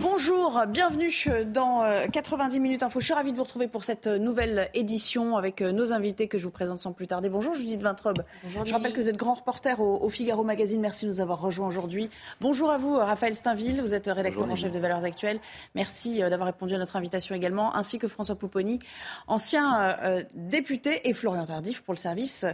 Bonjour, bienvenue dans 90 euh, minutes info. Je suis ravie de vous retrouver pour cette nouvelle édition avec euh, nos invités que je vous présente sans plus tarder. Bonjour Judith Vintrobe. Bonjour, je rappelle que vous êtes grand reporter au, Figaro Magazine. Merci de nous avoir rejoints aujourd'hui. Bonjour à vous Raphaël Steinville, vous êtes rédacteur en chef de Valeurs Actuelles. Merci euh, d'avoir répondu à notre invitation également, ainsi que François Pouponi, ancien député, et Florian Tardif pour le service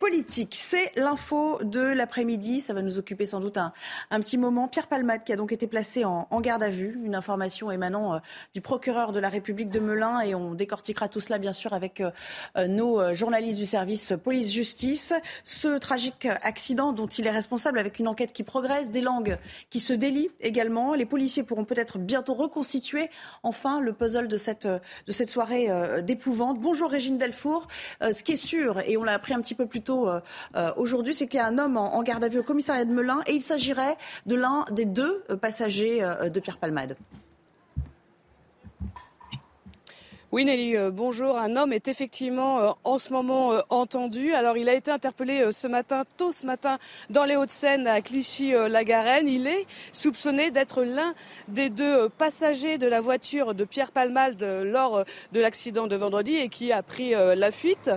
politique. C'est l'info de l'après-midi. Ça va nous occuper sans doute un, un, petit moment. Pierre Palmade qui a donc été placé en, en garde à vue. Une information émanant euh, du procureur de la République de Melun et on décortiquera tout cela bien sûr avec euh, euh, nos journalistes du service police-justice. Ce tragique accident dont il est responsable avec une enquête qui progresse, des langues qui se délient également. Les policiers pourront peut-être bientôt reconstituer enfin le puzzle de cette, de cette soirée d'épouvante. Bonjour Régine Delfour. ce qui est sûr, et on l'a appris un petit peu plus tôt aujourd'hui, c'est qu'il y a un homme en, en, garde à vue au commissariat de Melun et il s'agirait de l'un des deux passagers de Pierre Palmade. Oui Nelly, euh, bonjour. Un homme est effectivement euh, en ce moment euh, entendu. Alors il a été interpellé ce matin, tôt ce matin, dans les Hauts-de-Seine à Clichy-la-Garenne. Il est soupçonné d'être l'un des deux passagers de la voiture de Pierre Palmade lors de l'accident de vendredi et qui a pris la fuite.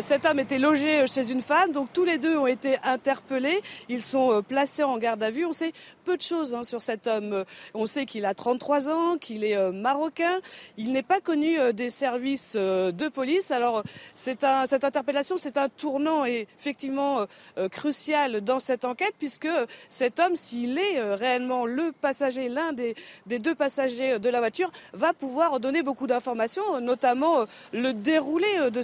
Cet homme était logé chez une femme, donc tous les deux ont été interpellés. Ils sont placés en garde à vue. On sait peu de choses hein, sur cet homme. On sait qu'il a 33 ans, qu'il est marocain. Il n'est pas connu des services euh, de police. Alors cette interpellation, c'est un tournant effectivement euh, euh, crucial dans cette enquête puisque cet homme, s'il est réellement le passager, l'un des, deux passagers de la voiture, va pouvoir donner beaucoup d'informations, notamment le déroulé de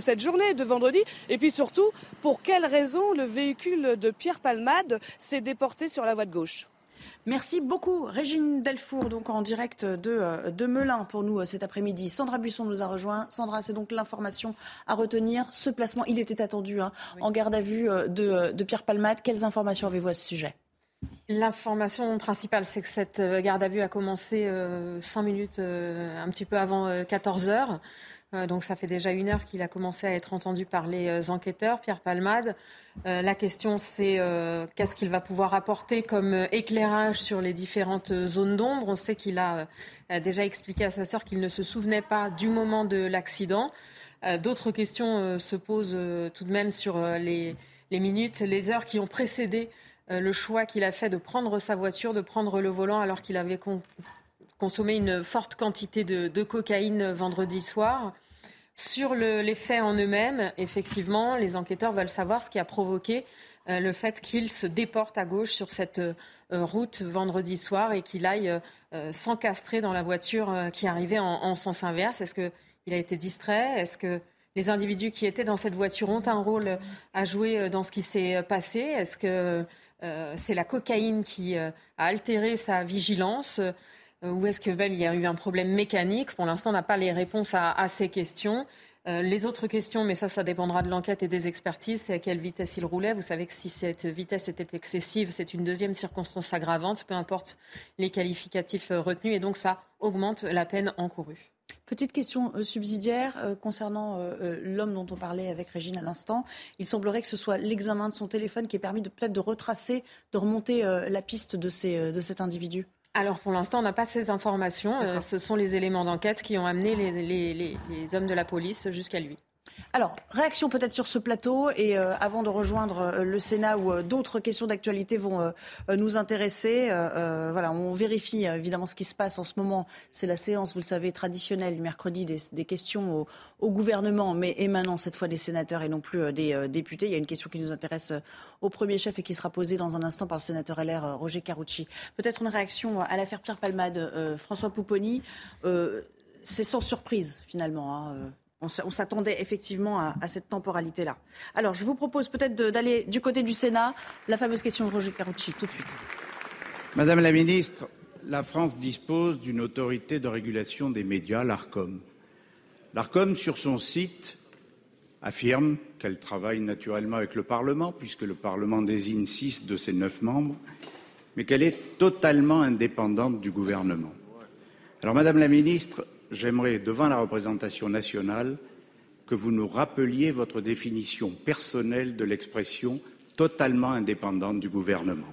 cette journée de vendredi et puis surtout pour quelles raisons le véhicule de Pierre Palmade s'est déporté sur la voie de gauche? Merci beaucoup, Régine Delfour, donc en direct de, euh, de Melun pour nous euh, cet après-midi. Sandra Buisson nous a rejoint. Sandra, c'est donc l'information à retenir. Ce placement, il était attendu hein, en garde à vue euh, de, de Pierre Palmade. Quelles informations avez-vous à ce sujet? L'information principale, c'est que cette garde à vue a commencé euh, 5 minutes, un petit peu avant 14 heures. Euh, donc ça fait déjà une heure qu'il a commencé à être entendu par les euh, enquêteurs, Pierre Palmade. Euh, la question, c'est qu'est-ce qu'il va pouvoir apporter comme éclairage sur les différentes zones d'ombre? On sait qu'il a déjà expliqué à sa sœur qu'il ne se souvenait pas du moment de l'accident. D'autres questions se posent tout de même sur les, minutes, les heures qui ont précédé le choix qu'il a fait de prendre sa voiture, de prendre le volant alors qu'il avait consommé une forte quantité de cocaïne vendredi soir. Sur les faits en eux-mêmes, effectivement, les enquêteurs veulent savoir ce qui a provoqué euh, le fait qu'il se déporte à gauche sur cette euh, route vendredi soir et qu'il aille euh, s'encastrer dans la voiture qui arrivait en, sens inverse. Est-ce qu'il a été distrait? Est-ce que les individus qui étaient dans cette voiture ont un rôle à jouer dans ce qui s'est passé? Est-ce que c'est la cocaïne qui a altéré sa vigilance? Ou est-ce que même il y a eu un problème mécanique? Pour l'instant, on n'a pas les réponses à, ces questions. Euh, les autres questions, mais ça, ça dépendra de l'enquête et des expertises, c'est à quelle vitesse il roulait. Vous savez que si cette vitesse était excessive, c'est une deuxième circonstance aggravante, peu importe les qualificatifs euh, retenus, et donc ça augmente la peine encourue. Petite question subsidiaire concernant l'homme dont on parlait avec Régine à l'instant. Il semblerait que ce soit l'examen de son téléphone qui ait permis de peut-être de retracer, de remonter la piste de cet individu alors pour l'instant, on n'a pas ces informations. Euh, ce sont les éléments d'enquête qui ont amené les hommes de la police jusqu'à lui. Alors, réaction peut-être sur ce plateau et euh, avant de rejoindre euh, le Sénat où euh, d'autres questions d'actualité vont nous intéresser. voilà, on vérifie évidemment ce qui se passe en ce moment. C'est la séance, vous le savez, traditionnelle du mercredi des, questions au, gouvernement, mais émanant cette fois des sénateurs et non plus des députés. Il y a une question qui nous intéresse au premier chef et qui sera posée dans un instant par le sénateur LR Roger Carucci. Peut-être une réaction à l'affaire Pierre Palmade, François Pouponi. c'est sans surprise finalement. Hein, On s'attendait effectivement à, cette temporalité-là. Alors, je vous propose peut-être d'aller du côté du Sénat. La fameuse question de Roger Carucci, tout de suite. Madame la ministre, la France dispose d'une autorité de régulation des médias, l'ARCOM. L'ARCOM, sur son site, affirme qu'elle travaille naturellement avec le Parlement, puisque le Parlement désigne six de ses neuf membres, mais qu'elle est totalement indépendante du gouvernement. Alors, Madame la Ministre, j'aimerais, devant la représentation nationale, que vous nous rappeliez votre définition personnelle de l'expression totalement indépendante du gouvernement.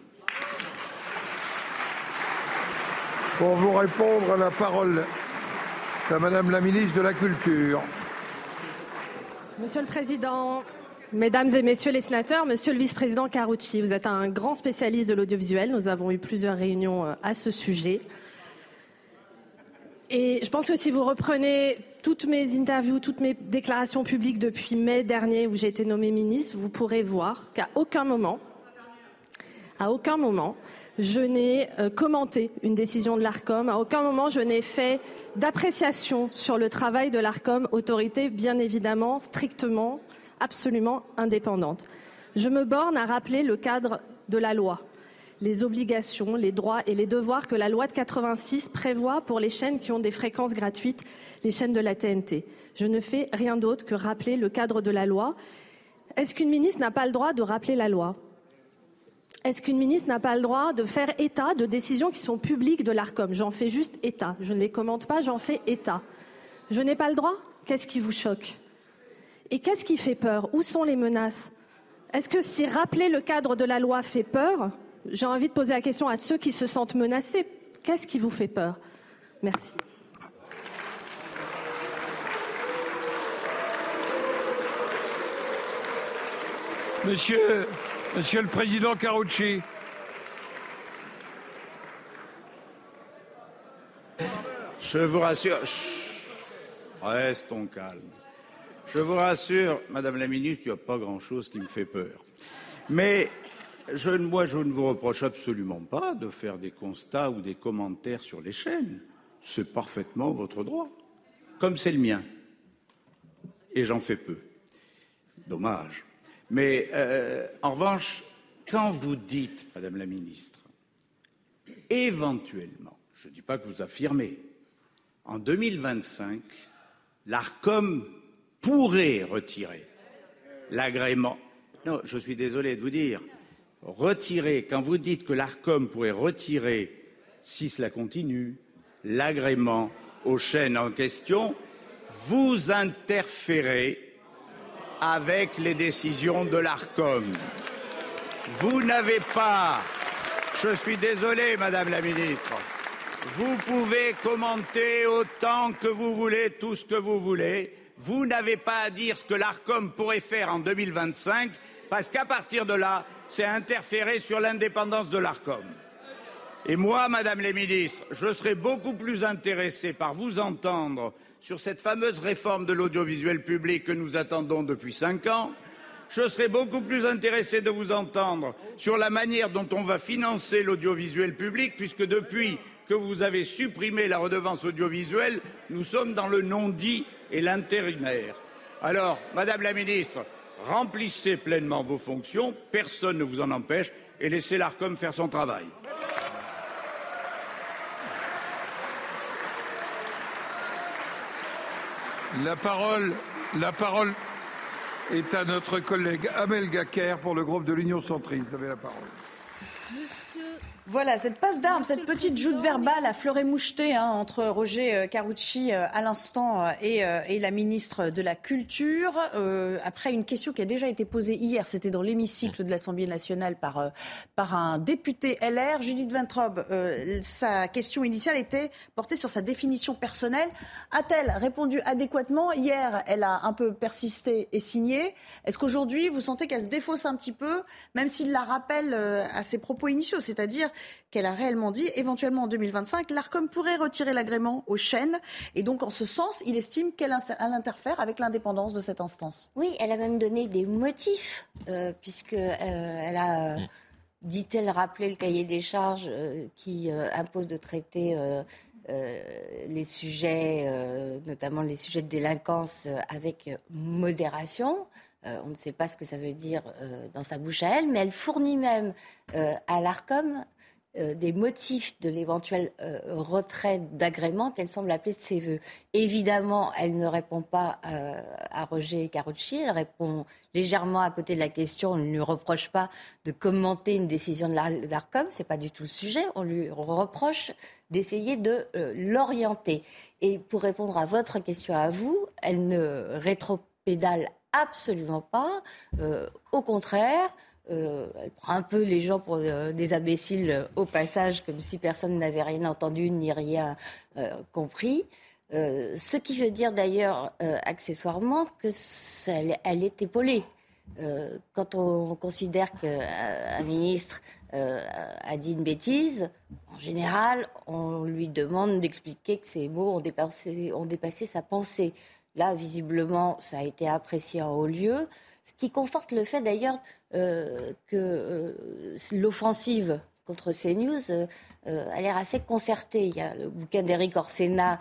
Pour vous répondre, la parole à Madame la ministre de la Culture. Monsieur le Président, Mesdames et Messieurs les sénateurs, Monsieur le Vice-président Carucci, vous êtes un grand spécialiste de l'audiovisuel. Nous avons eu plusieurs réunions euh, à ce sujet. Et je pense que si vous reprenez toutes mes interviews, toutes mes déclarations publiques depuis mai dernier où j'ai été nommé ministre, vous pourrez voir qu'à aucun moment, à aucun moment, je n'ai euh, commenté une décision de l'ARCOM. À aucun moment, je n'ai fait d'appréciation sur le travail de l'ARCOM, autorité bien évidemment strictement, absolument indépendante. Je me borne à rappeler le cadre de la loi les obligations, les droits et les devoirs que la loi de 86 prévoit pour les chaînes qui ont des fréquences gratuites, les chaînes de la TNT. Je ne fais rien d'autre que rappeler le cadre de la loi. Est-ce qu'une ministre n'a pas le droit de rappeler la loi? Est-ce qu'une ministre n'a pas le droit de faire état de décisions qui sont publiques de l'ARCOM J'en fais juste état. Je ne les commente pas, j'en fais état. Je n'ai pas le droit? Qu'est-ce qui vous choque? Et qu'est-ce qui fait peur? Où sont les menaces? Est-ce que si rappeler le cadre de la loi fait peur, j'ai envie de poser la question à ceux qui se sentent menacés. Qu'est-ce qui vous fait peur? Merci. Monsieur, Monsieur le Président Carucci. Je vous rassure. Restons calmes. Je vous rassure, Madame la Ministre, il n'y a pas grand-chose qui me fait peur. Mais moi, je ne vous reproche absolument pas de faire des constats ou des commentaires sur les chaînes. C'est parfaitement votre droit, comme c'est le mien. Et j'en fais peu. Dommage. Mais euh, en revanche, quand vous dites, Madame la Ministre, éventuellement, je ne dis pas que vous affirmez, en 2025, l'ARCOM pourrait retirer l'agrément. Non, je suis désolé de vous dire, retirer, quand vous dites que l'ARCOM pourrait retirer, si cela continue, l'agrément aux chaînes en question, vous interférez avec les décisions de l'ARCOM. Vous n'avez pas, je suis désolé, Madame la Ministre, vous pouvez commenter autant que vous voulez, tout ce que vous voulez. Vous n'avez pas à dire ce que l'ARCOM pourrait faire en 2025, parce qu'à partir de là, c'est interférer sur l'indépendance de l'ARCOM. Et moi, Madame les ministres, je serais beaucoup plus intéressé par vous entendre sur cette fameuse réforme de l'audiovisuel public que nous attendons depuis cinq ans. Je serais beaucoup plus intéressé de vous entendre sur la manière dont on va financer l'audiovisuel public, puisque depuis que vous avez supprimé la redevance audiovisuelle, nous sommes dans le non-dit et l'intérimaire. Alors, Madame la ministre, remplissez pleinement vos fonctions, personne ne vous en empêche, et laissez l'ARCOM faire son travail. La parole, est à notre collègue Amel Gaker pour le groupe de l'Union centriste. Vous avez la parole. Voilà, cette passe d'armes, cette petite joute verbale à fleuret moucheté hein, entre Roger euh, Carucci euh, à l'instant euh, et, la ministre de la Culture, après une question qui a déjà été posée hier, c'était dans l'hémicycle de l'Assemblée nationale par, par un député LR, Judith Ventrobe. sa question initiale était portée sur sa définition personnelle. A-t-elle répondu adéquatement Hier, elle a un peu persisté et signé. Est-ce qu'aujourd'hui, vous sentez qu'elle se défausse un petit peu, même s'il la rappelle à ses propos initiaux, c'est-à-dire qu'elle a réellement dit, éventuellement en 2025, l'ARCOM pourrait retirer l'agrément aux chaînes. Et donc, en ce sens, il estime qu'elle interfère avec l'indépendance de cette instance. Oui, elle a même donné des motifs, euh, puisque euh, elle a, dit-elle, rappelé le cahier des charges euh, qui impose de traiter les sujets, notamment les sujets de délinquance, avec modération. on ne sait pas ce que ça veut dire dans sa bouche à elle, mais elle fournit même à l'ARCOM euh, des motifs de l'éventuel euh, retrait d'agrément qu'elle semble appeler de ses voeux. Évidemment, elle ne répond pas euh, à Roger Carucci, elle répond légèrement à côté de la question, on ne lui reproche pas de commenter une décision de l'ARCOM, ce n'est pas du tout le sujet, on lui reproche d'essayer de l'orienter. Et pour répondre à votre question à vous, elle ne rétropédale absolument pas, au contraire, euh, elle prend un peu les gens pour euh, des imbéciles euh, au passage, comme si personne n'avait rien entendu ni rien compris. ce qui veut dire d'ailleurs accessoirement qu'elle elle est épaulée. quand on considère qu'un ministre a dit une bêtise, en général, on lui demande d'expliquer que ces mots ont dépassé, ont dépassé sa pensée. Là, visiblement, ça a été apprécié en haut lieu, ce qui conforte le fait d'ailleurs euh, que euh, l'offensive contre CNews euh, a l'air assez concertée. Il y a le bouquin d'Éric Orsena,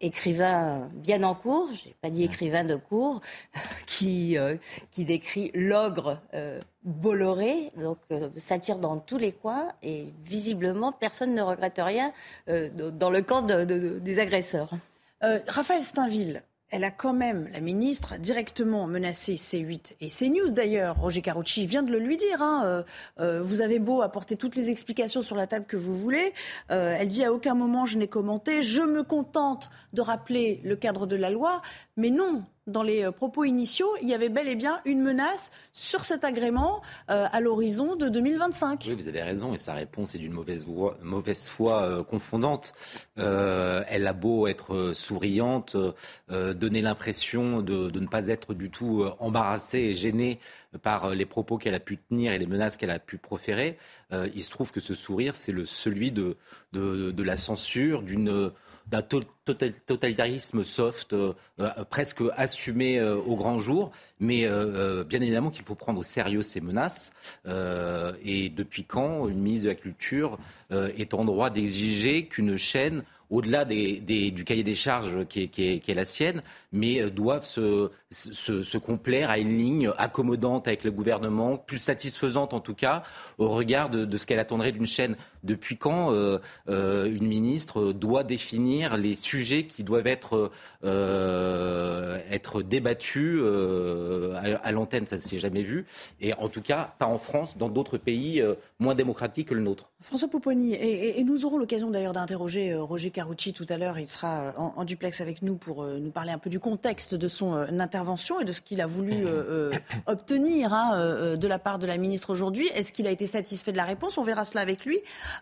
écrivain bien en cours, je n'ai pas dit écrivain de cours, qui, qui décrit l'ogre Bolloré, donc ça tire dans tous les coins et visiblement personne ne regrette rien dans le camp des agresseurs. Raphaël Steinville, elle a quand même, la ministre, directement menacé C8 et CNews d'ailleurs. Roger Carucci vient de le lui dire. Hein, euh, euh, vous avez beau apporter toutes les explications sur la table que vous voulez. Euh, elle dit à aucun moment je n'ai commenté. Je me contente de rappeler le cadre de la loi. Mais non, dans les euh, propos initiaux, il y avait bel et bien une menace sur cet agrément euh, à l'horizon de 2025. Oui, vous avez raison, et sa réponse est d'une mauvaise, mauvaise foi euh, confondante. elle a beau être souriante, donner l'impression de, ne pas être du tout embarrassée et gênée par les propos qu'elle a pu tenir et les menaces qu'elle a pu proférer. il se trouve que ce sourire, c'est celui de, de la censure, d'une d'un totalitarisme soft, euh, euh, presque assumé euh, au grand jour. Mais bien évidemment qu'il faut prendre au sérieux ces menaces. et depuis quand une ministre de la Culture est en droit d'exiger qu'une chaîne au-delà du cahier des charges qui est, la sienne, mais doivent se, complaire à une ligne accommodante avec le gouvernement, plus satisfaisante en tout cas, au regard de, ce qu'elle attendrait d'une chaîne. Depuis quand euh, euh, une ministre doit définir les sujets qui doivent être, être débattus à, l'antenne? Ça ne s'est jamais vu. Et en tout cas, pas en France, dans d'autres pays moins démocratiques que le nôtre. François Pouponi, et, nous aurons l'occasion d'ailleurs d'interroger Roger Carucci tout à l'heure. Il sera euh, en, duplex avec nous pour euh, nous parler un peu du contexte de son euh, intervention et de ce qu'il a voulu obtenir hein, de la part de la ministre aujourd'hui. Est-ce qu'il a été satisfait de la réponse? On verra cela avec lui.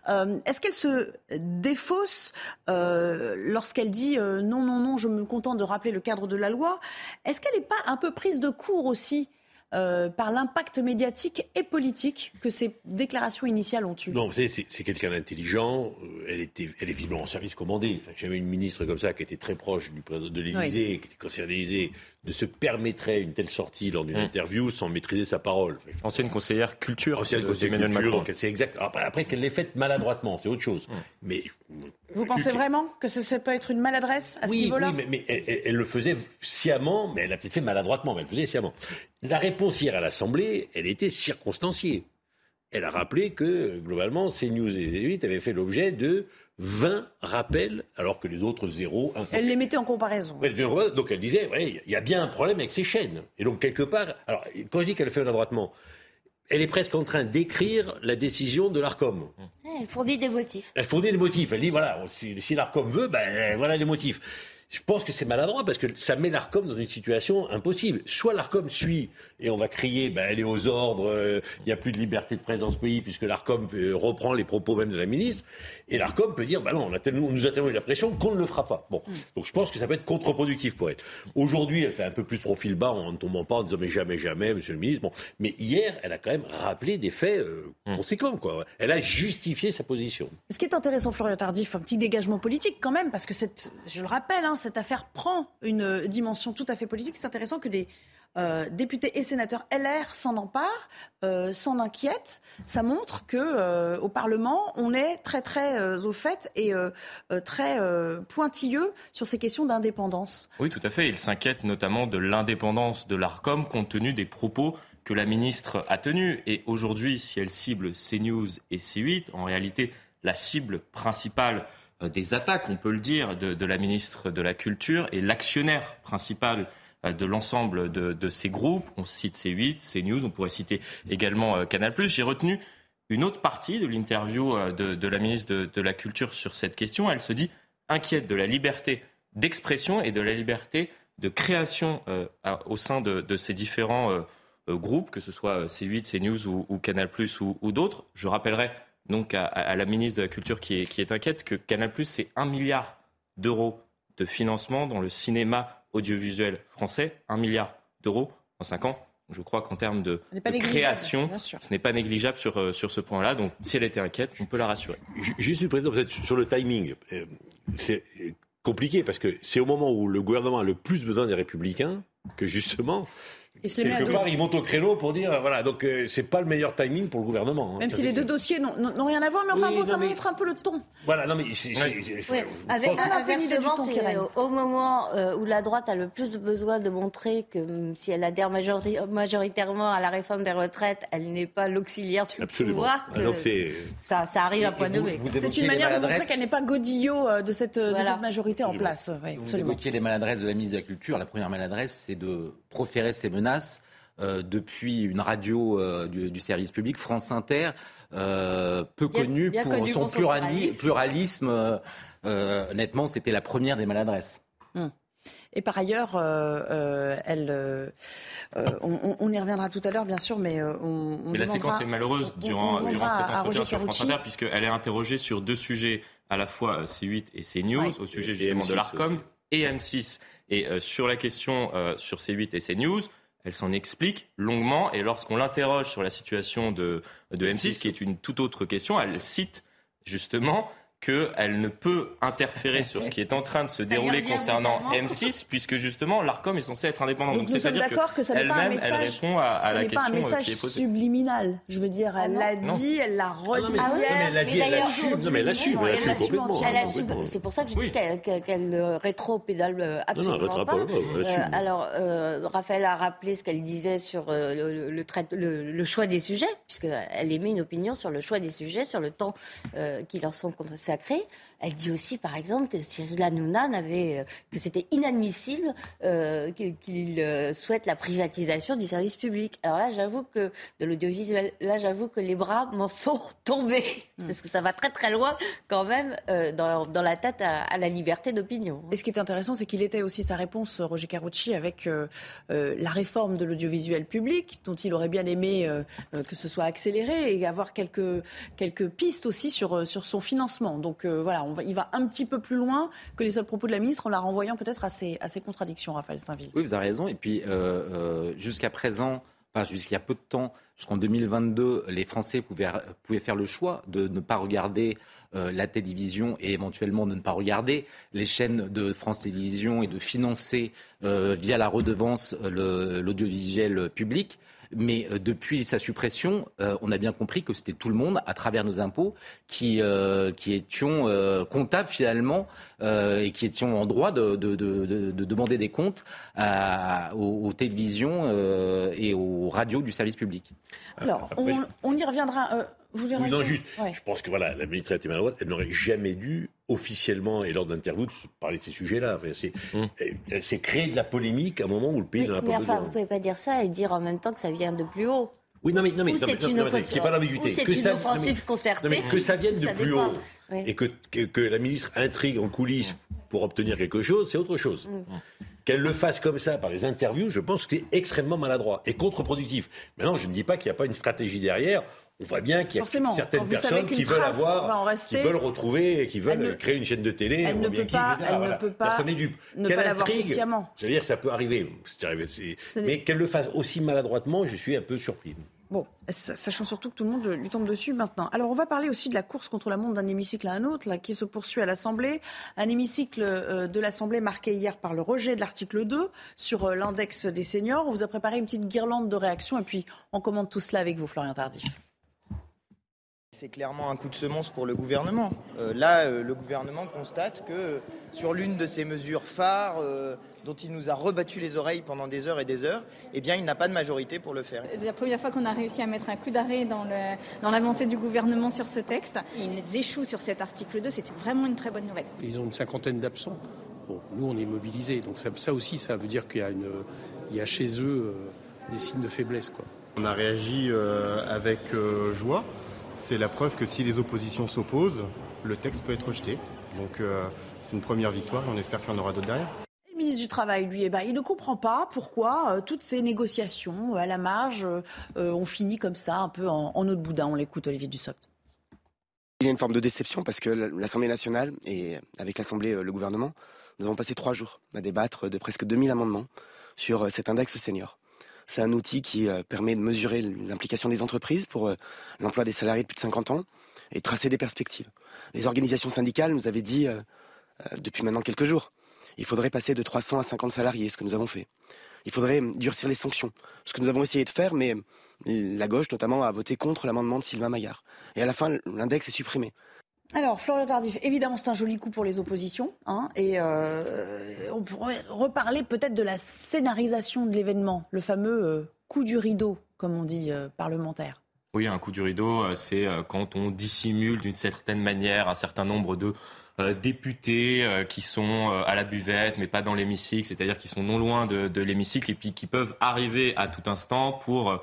Est-ce qu'elle se défausse lorsqu'elle dit non, non, non, je me contente de rappeler le cadre de la loi? Est-ce qu'elle n'est pas un peu prise de court aussi? Euh, par l'impact médiatique et politique que ces déclarations initiales ont eu. Non, vous savez, c'est quelqu'un d'intelligent. Euh, elle, était, elle est visiblement en service commandé. Enfin, J'avais une ministre comme ça qui était très proche du président de l'Élysée, qui était conseillère de ne se permettrait une telle sortie lors d'une mmh. interview sans maîtriser sa parole. Ancienne conseillère culture. Ancienne conseillère culture. c'est exact. Après, qu'elle l'ait faite maladroitement, c'est autre chose. Mmh. Mais vous pensez vraiment que ça, peut être une maladresse à ce niveau-là Oui, mais, elle, le faisait sciemment, mais elle l'a peut-être fait maladroitement, mais elle le faisait sciemment. La réponse hier à l'Assemblée, elle était circonstanciée. Elle a rappelé que, globalement, CNews et 8 avaient fait l'objet de 20 rappels, alors que les autres zéro. Elle les mettait en comparaison. Donc elle disait, il y a bien un problème avec ces chaînes. Et donc quelque part, alors quand je dis qu'elle fait maladroitement, elle est presque en train d'écrire la décision de l'ARCOM. Elle fournit des motifs. Elle fournit des motifs. Elle dit voilà, si, si l'ARCOM veut, ben voilà les motifs. Je pense que c'est maladroit parce que ça met l'ARCOM dans une situation impossible. Soit l'ARCOM suit et on va crier, ben, elle est aux ordres, euh, il n'y a plus de liberté de présence dans ce pays puisque l'ARCOM euh, reprend les propos même de la ministre. Et l'ARCOM peut dire, ben non, on, a tellement, on nous a tellement eu la pression qu'on ne le fera pas. Bon. Mm. Donc je pense que ça peut être contre-productif pour elle. Aujourd'hui, elle fait un peu plus profil bas en ne tombant pas en disant, mais jamais, jamais, monsieur le ministre. Bon. Mais hier, elle a quand même rappelé des faits euh, mm. conséquents, quoi. Elle a justifié sa position. Ce qui est intéressant, Florian Tardif, un petit dégagement politique quand même, parce que cette, je le rappelle, hein, cette affaire prend une dimension tout à fait politique. C'est intéressant que des euh, députés et sénateurs LR s'en emparent, euh, s'en inquiètent. Ça montre que euh, au Parlement, on est très très au fait et très pointilleux sur ces questions d'indépendance. Oui, tout à fait. Il s'inquiète notamment de l'indépendance de l'Arcom compte tenu des propos que la ministre a tenus. Et aujourd'hui, si elle cible CNews et C8, en réalité, la cible principale des attaques, on peut le dire, de, la ministre de la Culture et l'actionnaire principal euh, de l'ensemble de, ces groupes. On cite C8, CNews, on pourrait citer également euh, Canal+. J'ai retenu une autre partie de l'interview euh, de, la ministre de, la Culture sur cette question. Elle se dit inquiète de la liberté d'expression et de la liberté de création au sein de, ces différents groupes, que ce soit C8, CNews ou, Canal+, ou d'autres. Je rappellerai donc à, la ministre de la Culture qui est, qui est inquiète que Canal+, c'est un milliard d'euros de financement dans le cinéma audiovisuel français, un milliard d'euros en cinq ans. Je crois qu'en termes de, création, ce n'est pas négligeable sur, euh, sur ce point-là. Donc, si elle était inquiète, on peut la rassurer. Juste président, peut-être sur le timing. Euh, c'est compliqué parce que c'est au moment où le gouvernement a le plus besoin des républicains que justement Quelque part, ils montent au créneau pour dire, voilà, donc euh, c'est pas le meilleur timing pour le gouvernement. Hein. Même si les deux dossiers n'ont rien à voir, mais enfin bon, ça montre un peu le ton. Voilà, non mais c'est... Avec inversement, c'est au moment euh, où la droite a le plus besoin de montrer que hum, si elle adhère majoritairement à la réforme des retraites, elle n'est pas l'auxiliaire du pouvoir. Ah, donc ça, ça arrive à point nommé. C'est une manière de montrer qu'elle n'est pas godillot euh, de cette, de cette majorité en place. vous évoquiez les maladresses de la ministre de la Culture. La première maladresse, c'est de proférer ces menaces euh, depuis une radio euh, du, service public, France Inter, euh, peu connue pour son, pluralisme. honnêtement, c'était la première des maladresses. Hum. Et par ailleurs, elle, on, y reviendra tout à l'heure, bien sûr, mais on. mais la séquence est malheureuse durant, durant cet entretien sur France Inter, puisqu'elle est interrogée sur deux sujets, à la fois C8 et CNews, au sujet justement de l'ARCOM et M6. Et euh, sur la question euh, sur C8 et CNews, elle s'en explique longuement. Et lorsqu'on l'interroge sur la situation de, de M6, qui est une toute autre question, elle cite justement qu'elle ne peut interférer sur ce qui est en train de se dérouler concernant M6, puisque justement l'ARCOM est censé être indépendant. Donc, Donc c'est-à-dire qu'elle-même, elle répond à, la question pas un message qui est posée. subliminal. Je veux dire, elle ah l'a dit, elle l'a redit. Ah, mais, elle l'a dit, elle l'assume. Non, mais elle l'assume, complètement. C'est pour ça que je dis qu'elle rétro-pédale absolument pas. Euh, alors, euh, Raphaël a rappelé ce qu'elle disait sur euh, le choix des sujets, puisqu'elle émet une opinion sur le choix des sujets, sur le temps qui leur sont consacrés sacré elle dit aussi, par exemple, que Cyril Hanouna n'avait, euh, que c'était inadmissible euh, qu'il euh, souhaite la privatisation du service public. Alors là, j'avoue que de l'audiovisuel, là, j'avoue que les bras m'en sont tombés hmm. parce que ça va très très loin quand même dans, dans, la tête à, la liberté d'opinion. Et ce qui est intéressant, c'est qu'il était aussi sa réponse, Roger Carucci, avec la réforme de l'audiovisuel public, dont il aurait bien aimé que ce soit accéléré et avoir quelques quelques pistes aussi sur sur son financement. Donc voilà, il va un petit peu plus loin que les seuls propos de la ministre en la renvoyant peut-être à ses, à contradictions, Raphaël Steinville. Oui, vous avez raison. Et puis euh, euh, jusqu'à présent, enfin jusqu'à peu de temps, jusqu'en 2022, les Français pouvaient, pouvaient, faire le choix de ne pas regarder la télévision et éventuellement de ne pas regarder les chaînes de France Télévisions et de financer via la redevance l'audiovisuel public. Mais euh, depuis sa suppression, euh, on a bien compris que c'était tout le monde, à travers nos impôts, qui, euh, qui étions comptables finalement et qui étions en droit de, de, de, de demander des comptes aux, télévisions et aux radios du service public. Alors, on, on y reviendra. Vous oui, non, juste. Je pense que voilà, la ministre a été maladroite. Elle n'aurait jamais dû officiellement et lors d'interviews parler de ces sujets-là. Enfin, c'est, hum. Elle s'est créée de la polémique à un moment où le pays n'en a pas mais enfin, Vous pouvez pas dire ça et dire en même temps que ça vient de plus haut. Oui, non, mais, non, mais, non, c'est une, offensive, pas l'ambiguïté. C'est une ça, offensive concertée. mais que ça vienne de plus haut et que, que, la ministre intrigue en coulisses pour obtenir quelque chose, c'est autre chose. Hum. Qu'elle le fasse comme ça par les interviews, je pense que c'est extrêmement maladroit et contre-productif. Maintenant, je ne dis pas qu'il n'y a pas une stratégie derrière on voit bien qu'il y a certaines personnes qui veulent avoir, qui veulent retrouver, qui veulent créer une chaîne de télé. Elle ne peut pas, elle ne peut pas. Personne n'est dupe. Ne Quelle pas intrigue J'allais dire, ça peut arriver. Mais qu'elle le fasse aussi maladroitement, je suis un peu surpris. Bon, sachant surtout que tout le monde lui tombe dessus maintenant. Alors, on va parler aussi de la course contre la montre d'un hémicycle à un autre, là, qui se poursuit à l'Assemblée. Un hémicycle euh, de l'Assemblée marqué hier par le rejet de l'article 2 sur euh, l'index des seniors. On vous a préparé une petite guirlande de réactions et puis on commente tout cela avec vous, Florian Tardif. C'est clairement un coup de semonce pour le gouvernement. Euh, là, le gouvernement constate que sur l'une de ces mesures phares, dont il nous a rebattu les oreilles pendant des heures et des heures, eh bien, il n'a pas de majorité pour le faire. C'est la première fois qu'on a réussi à mettre un coup d'arrêt dans, dans l'avancée du gouvernement sur ce texte. Ils échouent sur cet article 2, c'était vraiment une très bonne nouvelle. Ils ont une cinquantaine d'absents. Bon, nous, on est mobilisés. Donc ça, ça, aussi, ça veut dire qu'il y a, une, il y a chez eux euh, des signes de faiblesse. Quoi. On a réagi euh, avec euh, joie. C'est la preuve que si les oppositions s'opposent, le texte peut être rejeté. Donc c'est une première victoire et on espère qu'il y en aura d'autres derrière. Le ministre du Travail, lui, eh ben, il ne comprend pas pourquoi euh, toutes ces négociations euh, à la marge euh, ont fini comme ça, un peu en, en eau de boudin. On l'écoute, Olivier Dussopt. Il y a une forme de déception parce que l'Assemblée nationale et avec l'Assemblée, le gouvernement, nous avons passé trois jours à débattre de presque 2000 amendements sur cet index senior. C'est un outil qui permet de mesurer l'implication des entreprises pour l'emploi des salariés de plus de 50 ans et tracer des perspectives. Les organisations syndicales nous avaient dit depuis maintenant quelques jours il faudrait passer de 300 à 50 salariés, ce que nous avons fait. Il faudrait durcir les sanctions, ce que nous avons essayé de faire, mais la gauche notamment a voté contre l'amendement de Sylvain Maillard. Et à la fin, l'index est supprimé. Alors, Florian Tardif, évidemment, c'est un joli coup pour les oppositions. Hein, et euh, on pourrait reparler peut-être de la scénarisation de l'événement, le fameux euh, coup du rideau, comme on dit euh, parlementaire. Oui, un coup du rideau, c'est quand on dissimule d'une certaine manière un certain nombre de députés qui sont à la buvette, mais pas dans l'hémicycle, c'est-à-dire qui sont non loin de, l'hémicycle et puis qui peuvent arriver à tout instant pour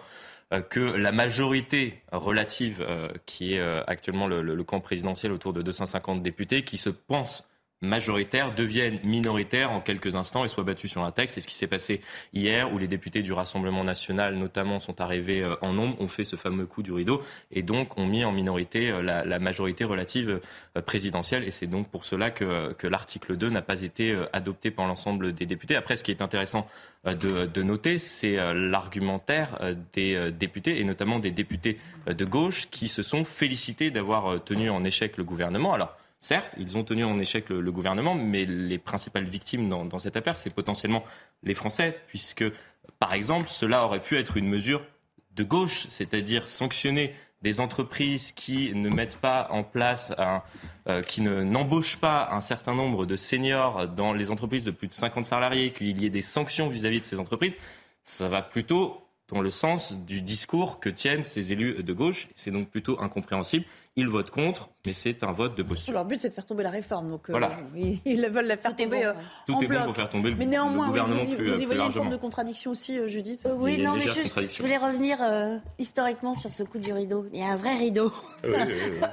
que la majorité relative, qui est actuellement le, camp présidentiel autour de 250 députés, qui se pensent majoritaires deviennent minoritaires en quelques instants et soient battus sur un texte. C'est ce qui s'est passé hier où les députés du Rassemblement national notamment sont arrivés euh, en nombre, ont fait ce fameux coup du rideau et donc ont mis en minorité euh, la, majorité relative euh, présidentielle. Et c'est donc pour cela que, l'article 2 n'a pas été adopté par l'ensemble des députés. Après, ce qui est intéressant de, de noter, c'est l'argumentaire des députés et notamment des députés de gauche qui se sont félicités d'avoir tenu en échec le gouvernement. Alors, Certes, ils ont tenu en échec le, gouvernement, mais les principales victimes dans, cette affaire, c'est potentiellement les Français, puisque, par exemple, cela aurait pu être une mesure de gauche, c'est-à-dire sanctionner des entreprises qui ne mettent pas en place, euh, qui ne, n'embauchent pas un certain nombre de seniors dans les entreprises de plus de 50 salariés, qu'il y ait des sanctions vis-à-vis de ces entreprises, ça va plutôt dans le sens du discours que tiennent ces élus de gauche. C'est donc plutôt incompréhensible. Ils votent contre, mais c'est un vote de posture. Leur but, c'est de faire tomber la réforme. Donc, euh, ils, veulent la faire tomber. Euh, Tout est bon pour faire tomber mais néanmoins, le gouvernement vous, plus, vous y voyez une forme de contradiction aussi, euh, Judith Oui, non, mais je, voulais revenir historiquement sur ce coup du rideau. Il y a un vrai rideau. oui,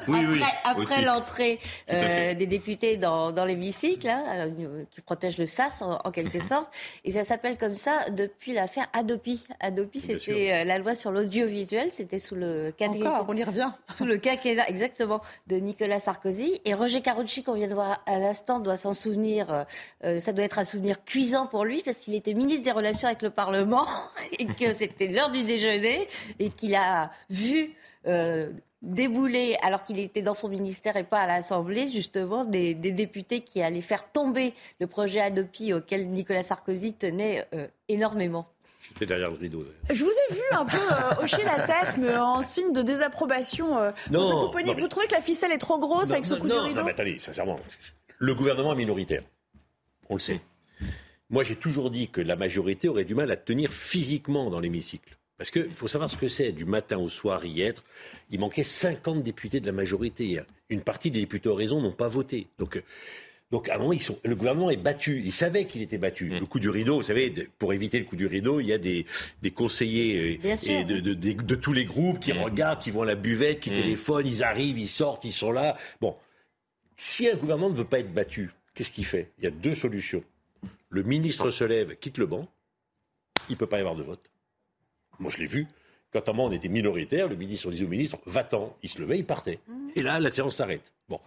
oui, après, l'entrée des députés dans, dans l'hémicycle, hein, qui protège le SAS en, quelque sorte. Et ça s'appelle comme ça depuis l'affaire Adopi. Adopi, c'était la loi sur l'audiovisuel. C'était sous le quinquennat. on y revient. Sous le quinquennat exactement, de Nicolas Sarkozy. Et Roger Carucci, qu'on vient de voir à l'instant, doit s'en souvenir. Euh, euh, ça doit être un souvenir cuisant pour lui, parce qu'il était ministre des Relations avec le Parlement, et que c'était l'heure du déjeuner, et qu'il a vu. Euh, débouler, alors qu'il était dans son ministère et pas à l'Assemblée, justement, des, députés qui allaient faire tomber le projet Adopi auquel Nicolas Sarkozy tenait énormément derrière le rideau. Je vous ai vu un peu euh, hocher la tête, mais en signe de désapprobation. Euh, non, Vous trouvez que la ficelle est trop grosse avec ce coup de rideau Non, mais attendez, sincèrement, le gouvernement est minoritaire. On le sait. Moi, j'ai toujours dit que la majorité aurait du mal à tenir physiquement dans l'hémicycle. Parce qu'il faut savoir ce que c'est. Du matin au soir, y être. Il manquait 50 députés de la majorité. Une partie des députés raison n'ont pas voté. Donc, donc à un moment, ils sont, le gouvernement est battu. Il savait qu'il était battu. Mm. Le coup du rideau, vous savez, pour éviter le coup du rideau, il y a des, des conseillers euh, et de, de, de, tous les groupes qui mm. regardent, qui vont à la buvette, qui mm. téléphonent, ils arrivent, ils sortent, ils sont là. Bon, si un gouvernement ne veut pas être battu, qu'est-ce qu'il fait? Il y a deux solutions. Le ministre se lève, quitte le banc, il ne peut pas y avoir de vote. Moi, je l'ai vu. Quand à moment on était minoritaire, le ministre, on disait au ministre, va-t'en. Il se levait, il partait. Et là, la séance s'arrête. Bon.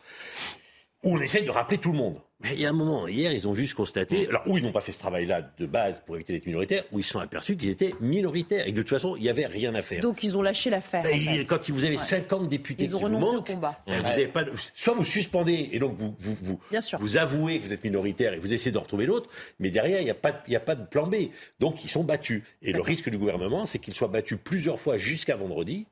Où on essaye de rappeler tout le monde. Mais il y a un moment, hier, ils ont juste constaté, alors où ils n'ont pas fait ce travail-là de base pour éviter d'être minoritaires, où ils se sont aperçus qu'ils étaient minoritaires et que de toute façon, il n'y avait rien à faire. Donc ils ont lâché l'affaire. Ben, Quand vous avez 50 députés Ils ont qui vous renoncé au combat. ben, vous avez pas de- soit vous suspendez et donc vous, vous, vous, Bien sûr. vous avouez que vous êtes minoritaire et vous essayez de retrouver l'autre, mais derrière, il n'y a, pas de- il y a pas de plan B. Donc ils sont battus. Et le risque du gouvernement, c'est qu'ils soient battus plusieurs fois jusqu'à vendredi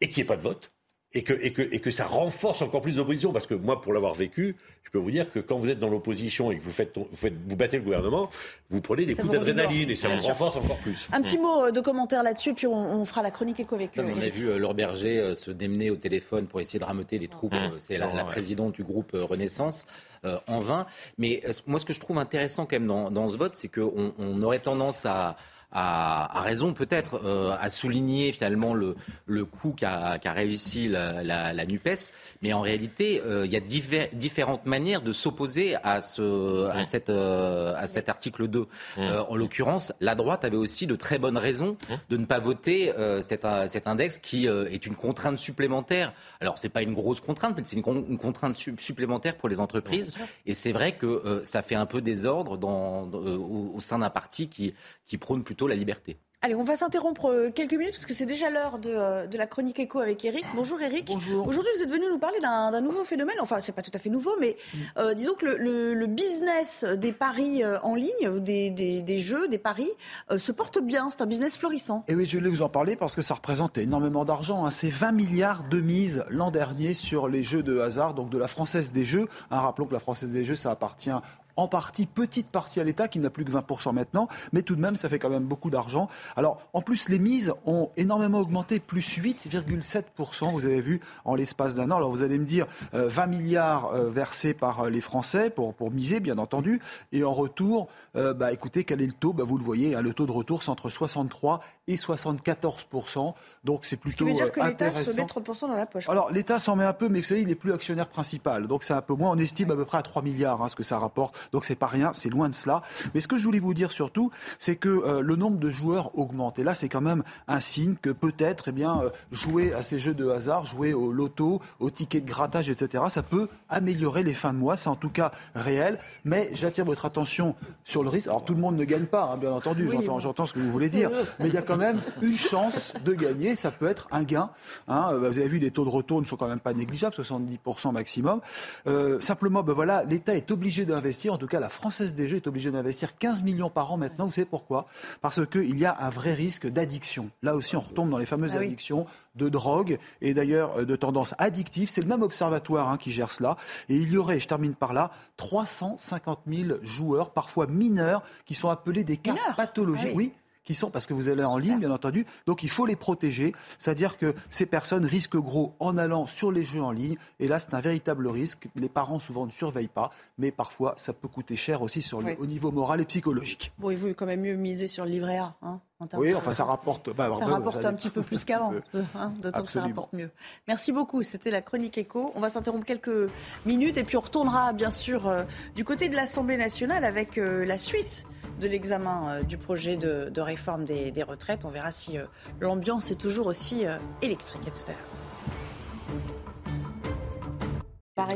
et qu'il n'y ait pas de vote. Et que, et, que, et que ça renforce encore plus l'opposition. Parce que moi, pour l'avoir vécu, je peux vous dire que quand vous êtes dans l'opposition et que vous, faites, vous, faites, vous battez le gouvernement, vous prenez des Ça coups d'adrénaline et ça vous renforce encore plus. Un petit mot euh, de commentaire là-dessus, puis on, on fera la chronique éco avec Non, mais euh, on a vu euh, Laure Berger euh, se démener au téléphone pour essayer de rameuter les troupes. Euh, C'est la, la présidente du groupe euh, Renaissance euh, en vain. Mais euh, moi, ce que je trouve intéressant quand même dans, dans ce vote, c'est qu'on on aurait tendance à à raison peut-être euh, à souligner finalement le, le coup qu'a qu'a réussi la, la, la NUPES, mais en réalité euh, il y a diver- différentes manières de s'opposer à, ce, à, cette, euh, à cet article 2. Euh, en l'occurrence, la droite avait aussi de très bonnes raisons de ne pas voter euh, cet, euh, cet index qui euh, est une contrainte supplémentaire. Alors c'est pas une grosse contrainte, mais c'est une, une contrainte su- supplémentaire pour les entreprises. Et c'est vrai que euh, ça fait un peu désordre dans, euh, au, au sein d'un parti qui, qui prône plutôt la liberté. Allez, on va s'interrompre euh, quelques minutes parce que c'est déjà l'heure de, euh, de la chronique éco avec Eric. Bonjour Eric. Bonjour. Aujourd'hui, vous êtes venu nous parler d'un nouveau phénomène. Enfin, c'est pas tout à fait nouveau, mais euh, disons que le, le- le business des paris en ligne, des, des- des jeux, des paris, euh, se porte bien. C'est un business florissant. Et oui, je voulais vous en parler parce que ça représente énormément d'argent. hein. C'est 20 milliards de mises l'an dernier sur les jeux de hasard, donc de la Française des Jeux. Hein, rappelons que la Française des Jeux, ça appartient en partie, petite partie à l'État, qui n'a plus que 20% maintenant, mais tout de même, ça fait quand même beaucoup d'argent. Alors, en plus, les mises ont énormément augmenté, plus 8,7%, vous avez vu, en l'espace d'un an. Alors, vous allez me dire, euh, 20 milliards euh, versés par euh, les Français pour, pour miser, bien entendu, et en retour, euh, bah, écoutez, quel est le taux? Bah, Vous le voyez, hein, le taux de retour, c'est entre 63 et 74%, donc c'est Ce qui plutôt veut dire que euh, l'État se met 3% dans la poche. Alors l'État s'en met un peu, mais vous savez, il n'est plus actionnaire principal, donc c'est un peu moins. On estime à peu près à 3 milliards hein, ce que ça rapporte, donc c'est pas rien, c'est loin de cela. Mais ce que je voulais vous dire surtout, c'est que euh, le nombre de joueurs augmente. Et là, c'est quand même un signe que peut-être, eh bien, euh, jouer à ces jeux de hasard, jouer au loto, au ticket de grattage, etc., ça peut améliorer les fins de mois. C'est en tout cas réel. Mais j'attire votre attention sur le risque. Alors tout le monde ne gagne pas, hein, bien entendu. Oui, J'entends, bon. ce que vous voulez dire, mais il y a quand même une chance de gagner. Ça peut être un gain. hein. Euh, Vous avez vu, les taux de retour ne sont quand même pas négligeables, 70% maximum. Euh, simplement, ben voilà, l'État est obligé d'investir. En tout cas, la Française des Jeux est obligée d'investir 15 millions par an maintenant. Vous savez pourquoi? Parce qu'il y a un vrai risque d'addiction. Là aussi, on retombe dans les fameuses Ah oui. addictions de drogue et d'ailleurs euh, de tendance addictive. C'est le même observatoire hein, qui gère cela. Et il y aurait, je termine par là, 350 000 joueurs, parfois mineurs, qui sont appelés des cas pathologiques. Ah oui. oui qui sont, parce que vous allez en ligne, bien entendu, donc il faut les protéger. C'est-à-dire que ces personnes risquent gros en allant sur les jeux en ligne, et là, c'est un véritable risque. Les parents, souvent, ne surveillent pas, mais parfois, ça peut coûter cher aussi sur le, Oui. au niveau moral et psychologique. Bon, il vaut quand même mieux miser sur le livret A. Hein, Oui, enfin, ça rapporte. bah, Ça bah, rapporte un petit peu plus qu'avant, Euh, hein, d'autant que ça rapporte mieux. Merci beaucoup, c'était la chronique éco. On va s'interrompre quelques minutes et puis on retournera bien sûr euh, du côté de l'Assemblée nationale avec euh, la suite de l'examen euh, du projet de, de réforme des, des retraites. On verra si euh, l'ambiance est toujours aussi euh, électrique. À tout à l'heure.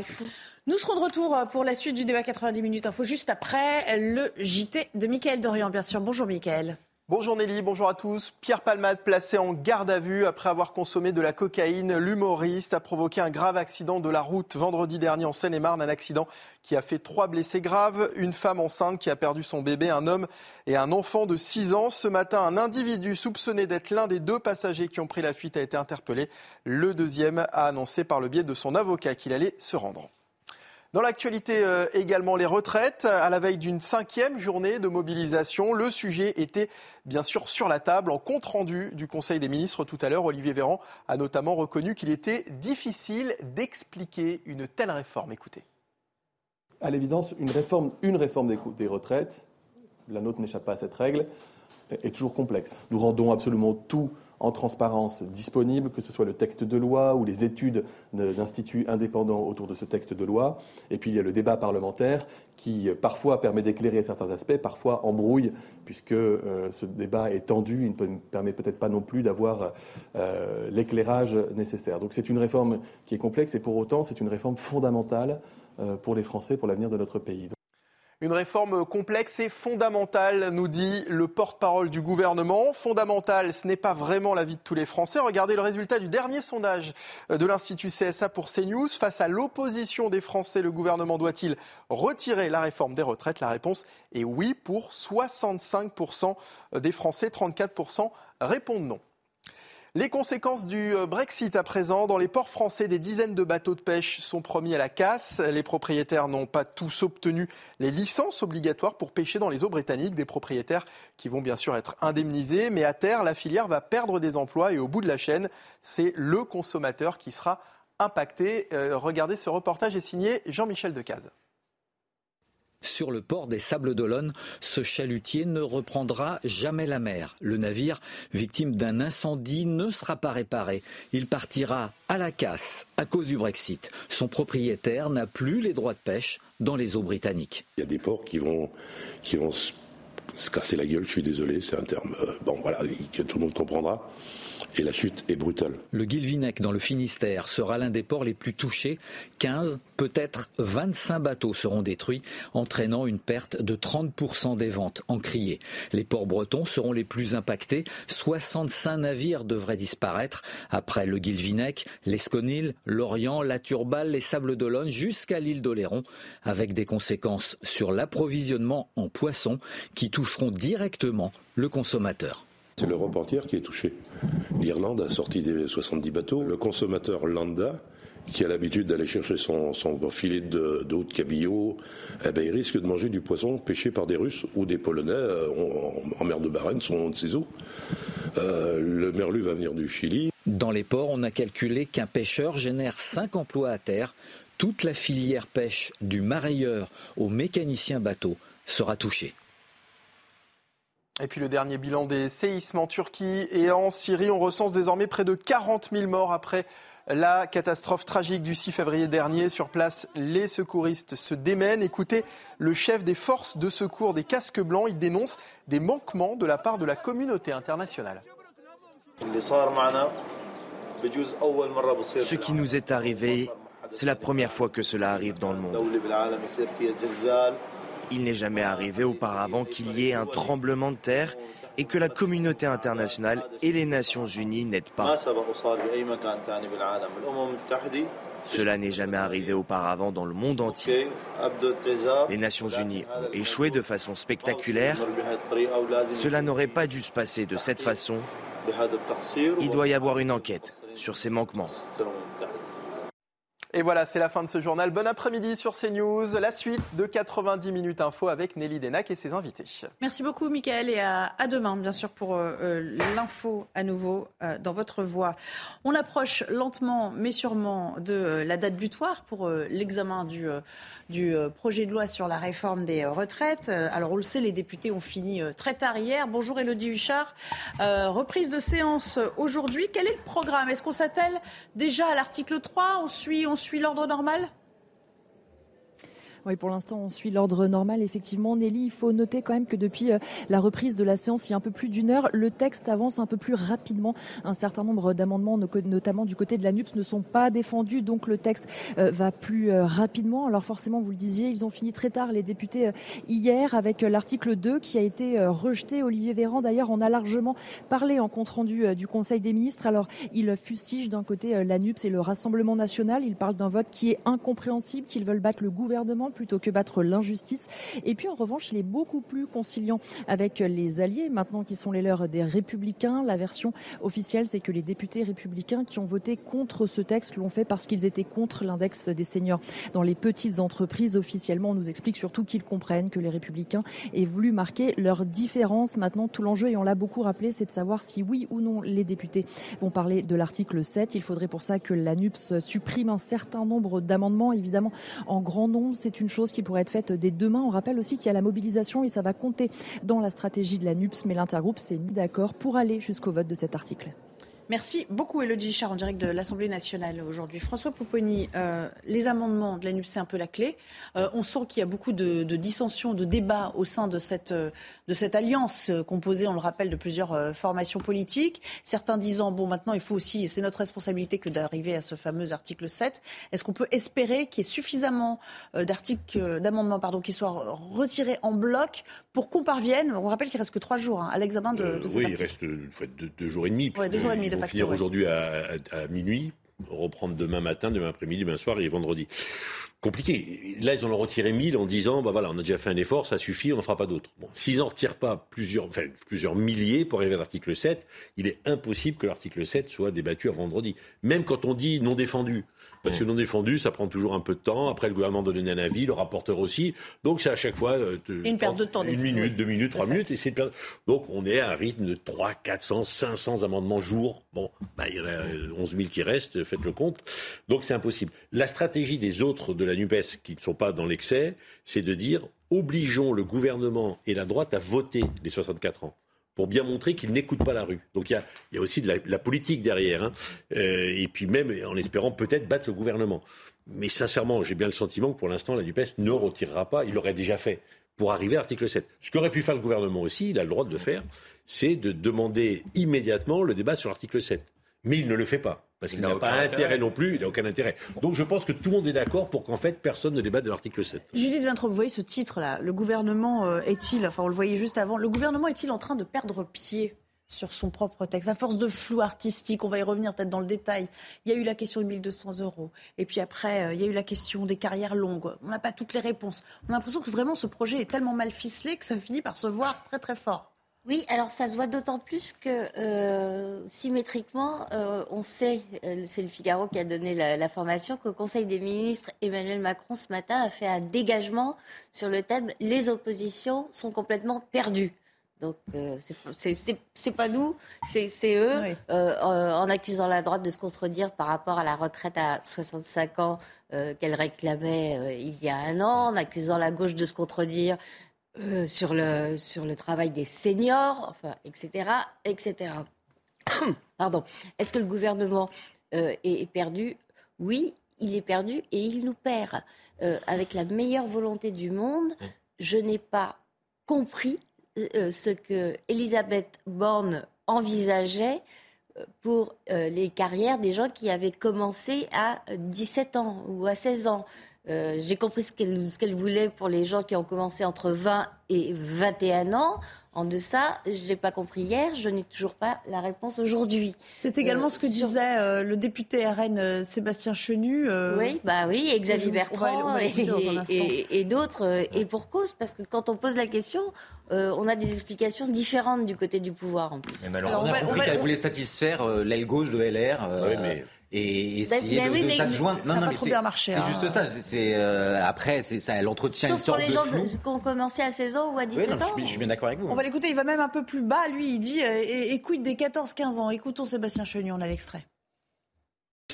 Fou. Nous serons de retour pour la suite du débat 90 minutes info juste après le JT de Mickaël Dorian, bien sûr. Bonjour Mickaël. Bonjour Nelly, bonjour à tous. Pierre Palmade, placé en garde à vue après avoir consommé de la cocaïne, l'humoriste a provoqué un grave accident de la route vendredi dernier en Seine-et-Marne, un accident qui a fait trois blessés graves, une femme enceinte qui a perdu son bébé, un homme et un enfant de 6 ans. Ce matin, un individu soupçonné d'être l'un des deux passagers qui ont pris la fuite a été interpellé. Le deuxième a annoncé par le biais de son avocat qu'il allait se rendre. Dans l'actualité euh, également, les retraites. À la veille d'une cinquième journée de mobilisation, le sujet était bien sûr sur la table. En compte rendu du Conseil des ministres tout à l'heure, Olivier Véran a notamment reconnu qu'il était difficile d'expliquer une telle réforme. Écoutez. À l'évidence, une réforme, une réforme des, retraites, la nôtre n'échappe pas à cette règle, est est toujours complexe. Nous rendons absolument tout en transparence disponible, que ce soit le texte de loi ou les études de- d'instituts indépendants autour de ce texte de loi. Et puis il y a le débat parlementaire qui euh, parfois permet d'éclairer certains aspects, parfois embrouille, puisque euh, ce débat est tendu, il ne permet peut-être pas non plus d'avoir euh, l'éclairage nécessaire. Donc c'est une réforme qui est complexe et pour autant c'est une réforme fondamentale pour les Français, pour l'avenir de notre pays. Une réforme complexe et fondamentale, nous dit le porte-parole du gouvernement. Fondamentale, ce n'est pas vraiment la vie de tous les Français. Regardez le résultat du dernier sondage de l'Institut CSA pour CNews. Face à l'opposition des Français, le gouvernement doit-il retirer la réforme des retraites? La réponse est oui pour 65% des Français, 34% répondent non. Les conséquences du euh, Brexit à présent, dans les ports français, des dizaines de bateaux de pêche sont promis à la casse. Les propriétaires n'ont pas tous obtenu les licences obligatoires pour pêcher dans les eaux britanniques. Des propriétaires qui vont bien sûr être indemnisés, mais à terre, la filière va perdre des emplois et au bout de la chaîne, c'est le consommateur qui sera impacté. Euh, regardez, ce reportage est signé Jean-Michel Decaze. Sur le port des Sables d'Olonne, ce chalutier ne reprendra jamais la mer. Le navire, victime d'un incendie, ne sera pas réparé. Il partira à la casse à cause du Brexit. Son propriétaire n'a plus les droits de pêche dans les eaux britanniques. Il y a des ports qui vont, qui vont se casser la gueule, je suis désolé, c'est un terme euh, bon, voilà, que tout le monde comprendra et la chute est brutale. Le Guilvinec dans le Finistère sera l'un des ports les plus touchés. 15, peut-être 25 bateaux seront détruits, entraînant une perte de 30% des ventes en criée. Les ports bretons seront les plus impactés. 65 navires devraient disparaître après le Guilvinec, l'Esconil, l'Orient, la Turballe, les Sables d'Olonne jusqu'à l'île d'Oléron, avec des conséquences sur l'approvisionnement en poissons qui toucheront directement le consommateur. C'est l'Europe entière qui est touchée. L'Irlande a sorti des 70 bateaux. Le consommateur lambda, qui a l'habitude d'aller chercher son, filet de, d'eau de cabillaud, eh ben, il risque de manger du poisson pêché par des Russes ou des Polonais euh, en, mer de Barents, sont de ces eaux. Euh, le merlu va venir du Chili. Dans les ports, on a calculé qu'un pêcheur génère 5 emplois à terre. Toute la filière pêche, du marailleur au mécanicien bateau, sera touchée. Et puis le dernier bilan des séismes en Turquie et en Syrie. On recense désormais près de 40 000 morts après la catastrophe tragique du 6 février dernier. Sur place, les secouristes se démènent. Écoutez, le chef des forces de secours des casques blancs, il dénonce des manquements de la part de la communauté internationale. Ce qui nous est arrivé, c'est la première fois que cela arrive dans le monde. Il n'est jamais arrivé auparavant qu'il y ait un tremblement de terre et que la communauté internationale et les Nations Unies n'aident pas. Cela n'est jamais arrivé auparavant dans le monde entier. Les Nations Unies ont échoué de façon spectaculaire. Cela n'aurait pas dû se passer de cette façon. Il doit y avoir une enquête sur ces manquements. Et voilà, c'est la fin de ce journal. Bon après-midi sur CNews. La suite de 90 minutes info avec Nelly Denac et ses invités. Merci beaucoup, Mickaël, et à, demain, bien sûr, pour euh, euh, l'info à nouveau euh, dans votre voix. On approche lentement, mais sûrement, de la date butoir pour l'examen du, projet de loi sur la réforme des retraites. Alors, on le sait, les députés ont fini très tard hier. Bonjour, Elodie Huchard. reprise de séance aujourd'hui. Quel est le programme? Est-ce qu'on s'attelle déjà à l'article 3 On suit, suit l'ordre normal? Oui, pour l'instant, on suit l'ordre normal. Effectivement, Nelly, il faut noter quand même que depuis euh, la reprise de la séance, il y a un peu plus d'une heure, le texte avance un peu plus rapidement. Un certain nombre d'amendements, notamment du côté de la NUPS, ne sont pas défendus, donc le texte euh, va plus euh, rapidement. Alors forcément, vous le disiez, ils ont fini très tard, les députés, hier, avec l'article 2 qui a été rejeté. Olivier Véran, d'ailleurs, en a largement parlé en compte-rendu du Conseil des ministres. Alors, il fustige d'un côté la NUPS et le Rassemblement national. Il parle d'un vote qui est incompréhensible, qu'ils veulent battre le gouvernement plutôt que battre l'injustice. Et puis en revanche, il est beaucoup plus conciliant avec les alliés, maintenant qui sont les leurs des républicains. La version officielle, c'est que les députés républicains qui ont voté contre ce texte l'ont fait parce qu'ils étaient contre l'index des seniors dans les petites entreprises. Officiellement, on nous explique surtout qu'ils comprennent que les républicains aient voulu marquer leur différence. Maintenant, tout l'enjeu, et on l'a beaucoup rappelé, c'est de savoir si oui ou non les députés vont parler de l'article 7. Il faudrait pour ça que l'ANUPS supprime un certain nombre d'amendements, évidemment en grand nombre. C'est une chose qui pourrait être faite dès demain. On rappelle aussi qu'il y a la mobilisation et ça va compter dans la stratégie de la NUPS, mais l'intergroupe s'est mis d'accord pour aller jusqu'au vote de cet article. Merci beaucoup, Elodie Char, en direct de l'Assemblée nationale aujourd'hui. François Pouponi, euh, les amendements de la NUP, c'est un peu la clé. Euh, on sent qu'il y a beaucoup de, dissensions, de débats au sein de cette, de cette alliance composée, on le rappelle, de plusieurs euh, formations politiques. Certains disant, bon, maintenant, il faut aussi, et c'est notre responsabilité que d'arriver à ce fameux article 7. Est-ce qu'on peut espérer qu'il y ait suffisamment d'articles, d'amendements pardon, qui soient retirés en bloc pour qu'on parvienne, on rappelle qu'il reste que trois jours hein, à l'examen de, de cet oui, article. Oui, il reste deux, jours et demi. deux jours et demi de finir aujourd'hui à, minuit, reprendre demain matin, demain après-midi, demain soir et vendredi. Compliqué. Là, ils en ont retiré 1000 en disant, bah voilà, on a déjà fait un effort, ça suffit, on n'en fera pas d'autres. Bon, s'ils n'en retirent pas plusieurs, enfin, plusieurs milliers pour arriver à l'article 7, il est impossible que l'article 7 soit débattu à vendredi. Même quand on dit non défendu. Parce que non défendu, ça prend toujours un peu de temps. Après, le gouvernement doit donner un avis, le rapporteur aussi. Donc, c'est à chaque fois. Euh, une perte de temps. Une minute, deux minutes, trois minutes. Et c'est Donc, on est à un rythme de 300, 400, 500 amendements jour. Bon, bah, il y en a 11 000 qui restent, faites le compte. Donc, c'est impossible. La stratégie des autres de la NUPES qui ne sont pas dans l'excès, c'est de dire obligeons le gouvernement et la droite à voter les 64 ans pour bien montrer qu'ils n'écoutent pas la rue. Donc il y a, aussi de la, politique derrière. Hein. Euh, et puis même en espérant peut-être battre le gouvernement. Mais sincèrement, j'ai bien le sentiment que pour l'instant, la NUPES ne retirera pas. Il l'aurait déjà fait pour arriver à l'article 7. Ce qu'aurait pu faire le gouvernement aussi, il a le droit de le faire, c'est de demander immédiatement le débat sur l'article 7 mais il ne le fait pas. Parce qu'il n'a pas intérêt, non plus, il n'a aucun intérêt. Donc je pense que tout le monde est d'accord pour qu'en fait personne ne débatte de l'article 7. Judith Vintrop, vous voyez ce titre-là, le gouvernement euh, est-il, enfin on le voyait juste avant, le gouvernement est-il en train de perdre pied sur son propre texte, à force de flou artistique, on va y revenir peut-être dans le détail. Il y a eu la question de 1200 euros, et puis après, euh, il y a eu la question des carrières longues. On n'a pas toutes les réponses. On a l'impression que vraiment ce projet est tellement mal ficelé que ça finit par se voir très très fort. Oui, alors ça se voit d'autant plus que euh, symétriquement, euh, on sait, euh, c'est le Figaro qui a donné la, formation, qu'au Conseil des ministres, Emmanuel Macron ce matin a fait un dégagement sur le thème les oppositions sont complètement perdues. Donc c'est pas nous, c'est eux, en accusant la droite de se contredire par rapport à la retraite à 65 ans qu'elle réclamait il y a un an, en accusant la gauche de se contredire euh, sur, le, sur le travail des seniors, enfin, etc., etc. Pardon. Est-ce que le gouvernement euh, est, perdu? Oui, il est perdu et il nous perd. Euh, avec la meilleure volonté du monde, je n'ai pas compris ce que Elisabeth Borne envisageait pour les carrières des gens qui avaient commencé à 17 ans ou à 16 ans. Euh, j'ai compris ce qu'elle voulait pour les gens qui ont commencé entre 20 et 21 ans. En deçà, je ne l'ai pas compris hier, je n'ai toujours pas la réponse aujourd'hui. C'est également euh, ce que disait euh, le député RN Sébastien Chenu. oui, bah oui, et Xavier Bertrand et, d'autres. Et pour cause, parce que quand on pose la question, on a des explications différentes du côté du pouvoir en plus. on, a compris qu'elle voulait satisfaire l'aile gauche de LR. oui, mais et essayer bah, de, oui, s'adjoindre. Non, non, mais c'est hein. juste ça. C'est euh, après, c'est ça, elle entretient une sorte pour les gens qui ont commencé à 16 ans ou à 17 ans. Je suis, bien d'accord avec vous. On va l'écouter. Il va même un peu plus bas. Lui, il dit euh, écoute des 14-15 ans. Écoutons Sébastien Chenu. On a l'extrait.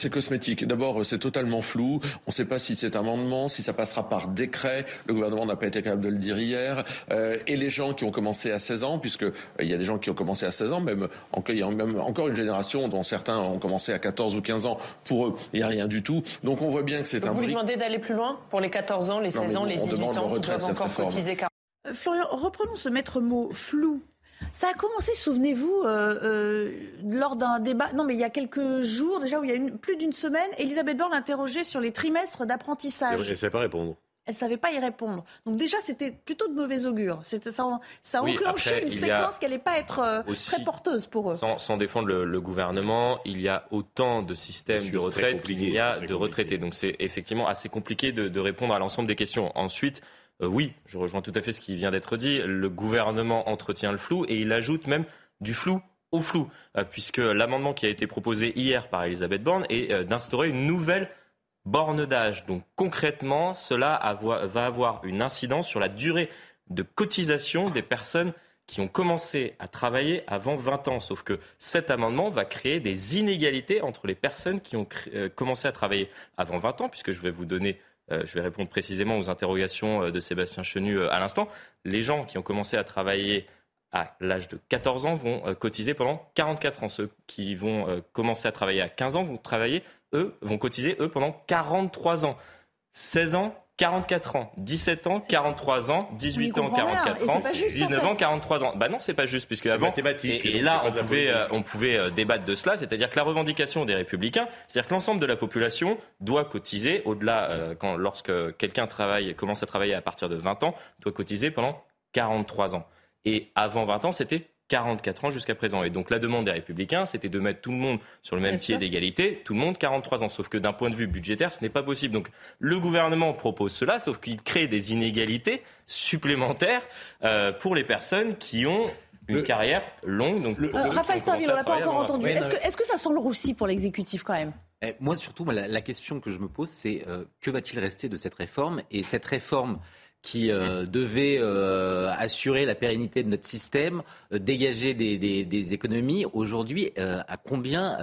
C'est cosmétique. D'abord, c'est totalement flou. On ne sait pas si c'est un amendement, si ça passera par décret. Le gouvernement n'a pas été capable de le dire hier. Euh, et les gens qui ont commencé à 16 ans, puisque euh, il y a des gens qui ont commencé à 16 ans, même, il y a même encore une génération dont certains ont commencé à 14 ou 15 ans. Pour eux, il n'y a rien du tout. Donc on voit bien que c'est un. Vous lui demandez d'aller plus loin pour les 14 ans, les 16 ans, les 18 ans, qui doivent encore cotiser. Euh, Florian, reprenons ce maître mot flou. Ça a commencé, souvenez-vous, euh, euh, lors d'un débat, non mais il y a quelques jours déjà, où il y a une, plus d'une semaine, Elisabeth Borne l'interrogeait sur les trimestres d'apprentissage. Elle ne savait pas répondre. Elle ne savait pas y répondre. Donc déjà, c'était plutôt de mauvais augure. C'était, ça, ça a enclenché une séquence qui n'allait pas être euh, très porteuse pour eux. Sans, défendre le, gouvernement, il y a autant de systèmes de retraite qu'il y a de retraités. Donc c'est effectivement assez compliqué de, de répondre à l'ensemble des questions. Ensuite, euh, oui, je rejoins tout à fait ce qui vient d'être dit. Le gouvernement entretient le flou et il ajoute même du flou au flou, euh, puisque l'amendement qui a été proposé hier par Elisabeth Borne est euh, d'instaurer une nouvelle borne d'âge. Donc concrètement, cela va avoir une incidence sur la durée de cotisation des personnes qui ont commencé à travailler avant 20 ans. Sauf que cet amendement va créer des inégalités entre les personnes qui ont commencé à travailler avant 20 ans, puisque je vais vous donner je vais répondre précisément aux interrogations euh, de Sébastien Chenu euh, à l'instant. Les gens qui ont commencé à travailler à l'âge de 14 ans vont cotiser pendant 44 ans. Ceux qui vont commencer à travailler à 15 ans vont travailler, eux, vont cotiser, eux, pendant 43 ans. 16 ans, 44 ans, 17 ans, 43 ans, 18 ans, 44 ans, 19 ans, 43 ans. Bah non, c'est pas juste puisque avant et, et là on pouvait euh, on pouvait euh, débattre de cela, c'est-à-dire que la revendication des républicains, c'est-à-dire que l'ensemble de la population doit cotiser au-delà euh, quand lorsque quelqu'un travaille commence à travailler à partir de 20 ans, doit cotiser pendant 43 ans. Et avant 20 ans, c'était 44 ans jusqu'à présent. Et donc la demande des Républicains, c'était de mettre tout le monde sur le même pied d'égalité, tout le monde 43 ans. Sauf que d'un point de vue budgétaire, ce n'est pas possible. Donc le gouvernement propose cela, sauf qu'il crée des inégalités supplémentaires euh, pour les personnes qui ont une carrière longue. Donc, euh, Raphaël Starville, on l'a pas encore entendu. Est-ce que, est que, ça sent le roussi pour l'exécutif quand même? Eh, moi, surtout, la, question que je me pose, c'est euh, que va-t-il rester de cette réforme? Et cette réforme, qui euh, devait euh, assurer la pérennité de notre système, euh, dégager des, des, des économies. Aujourd'hui, à combien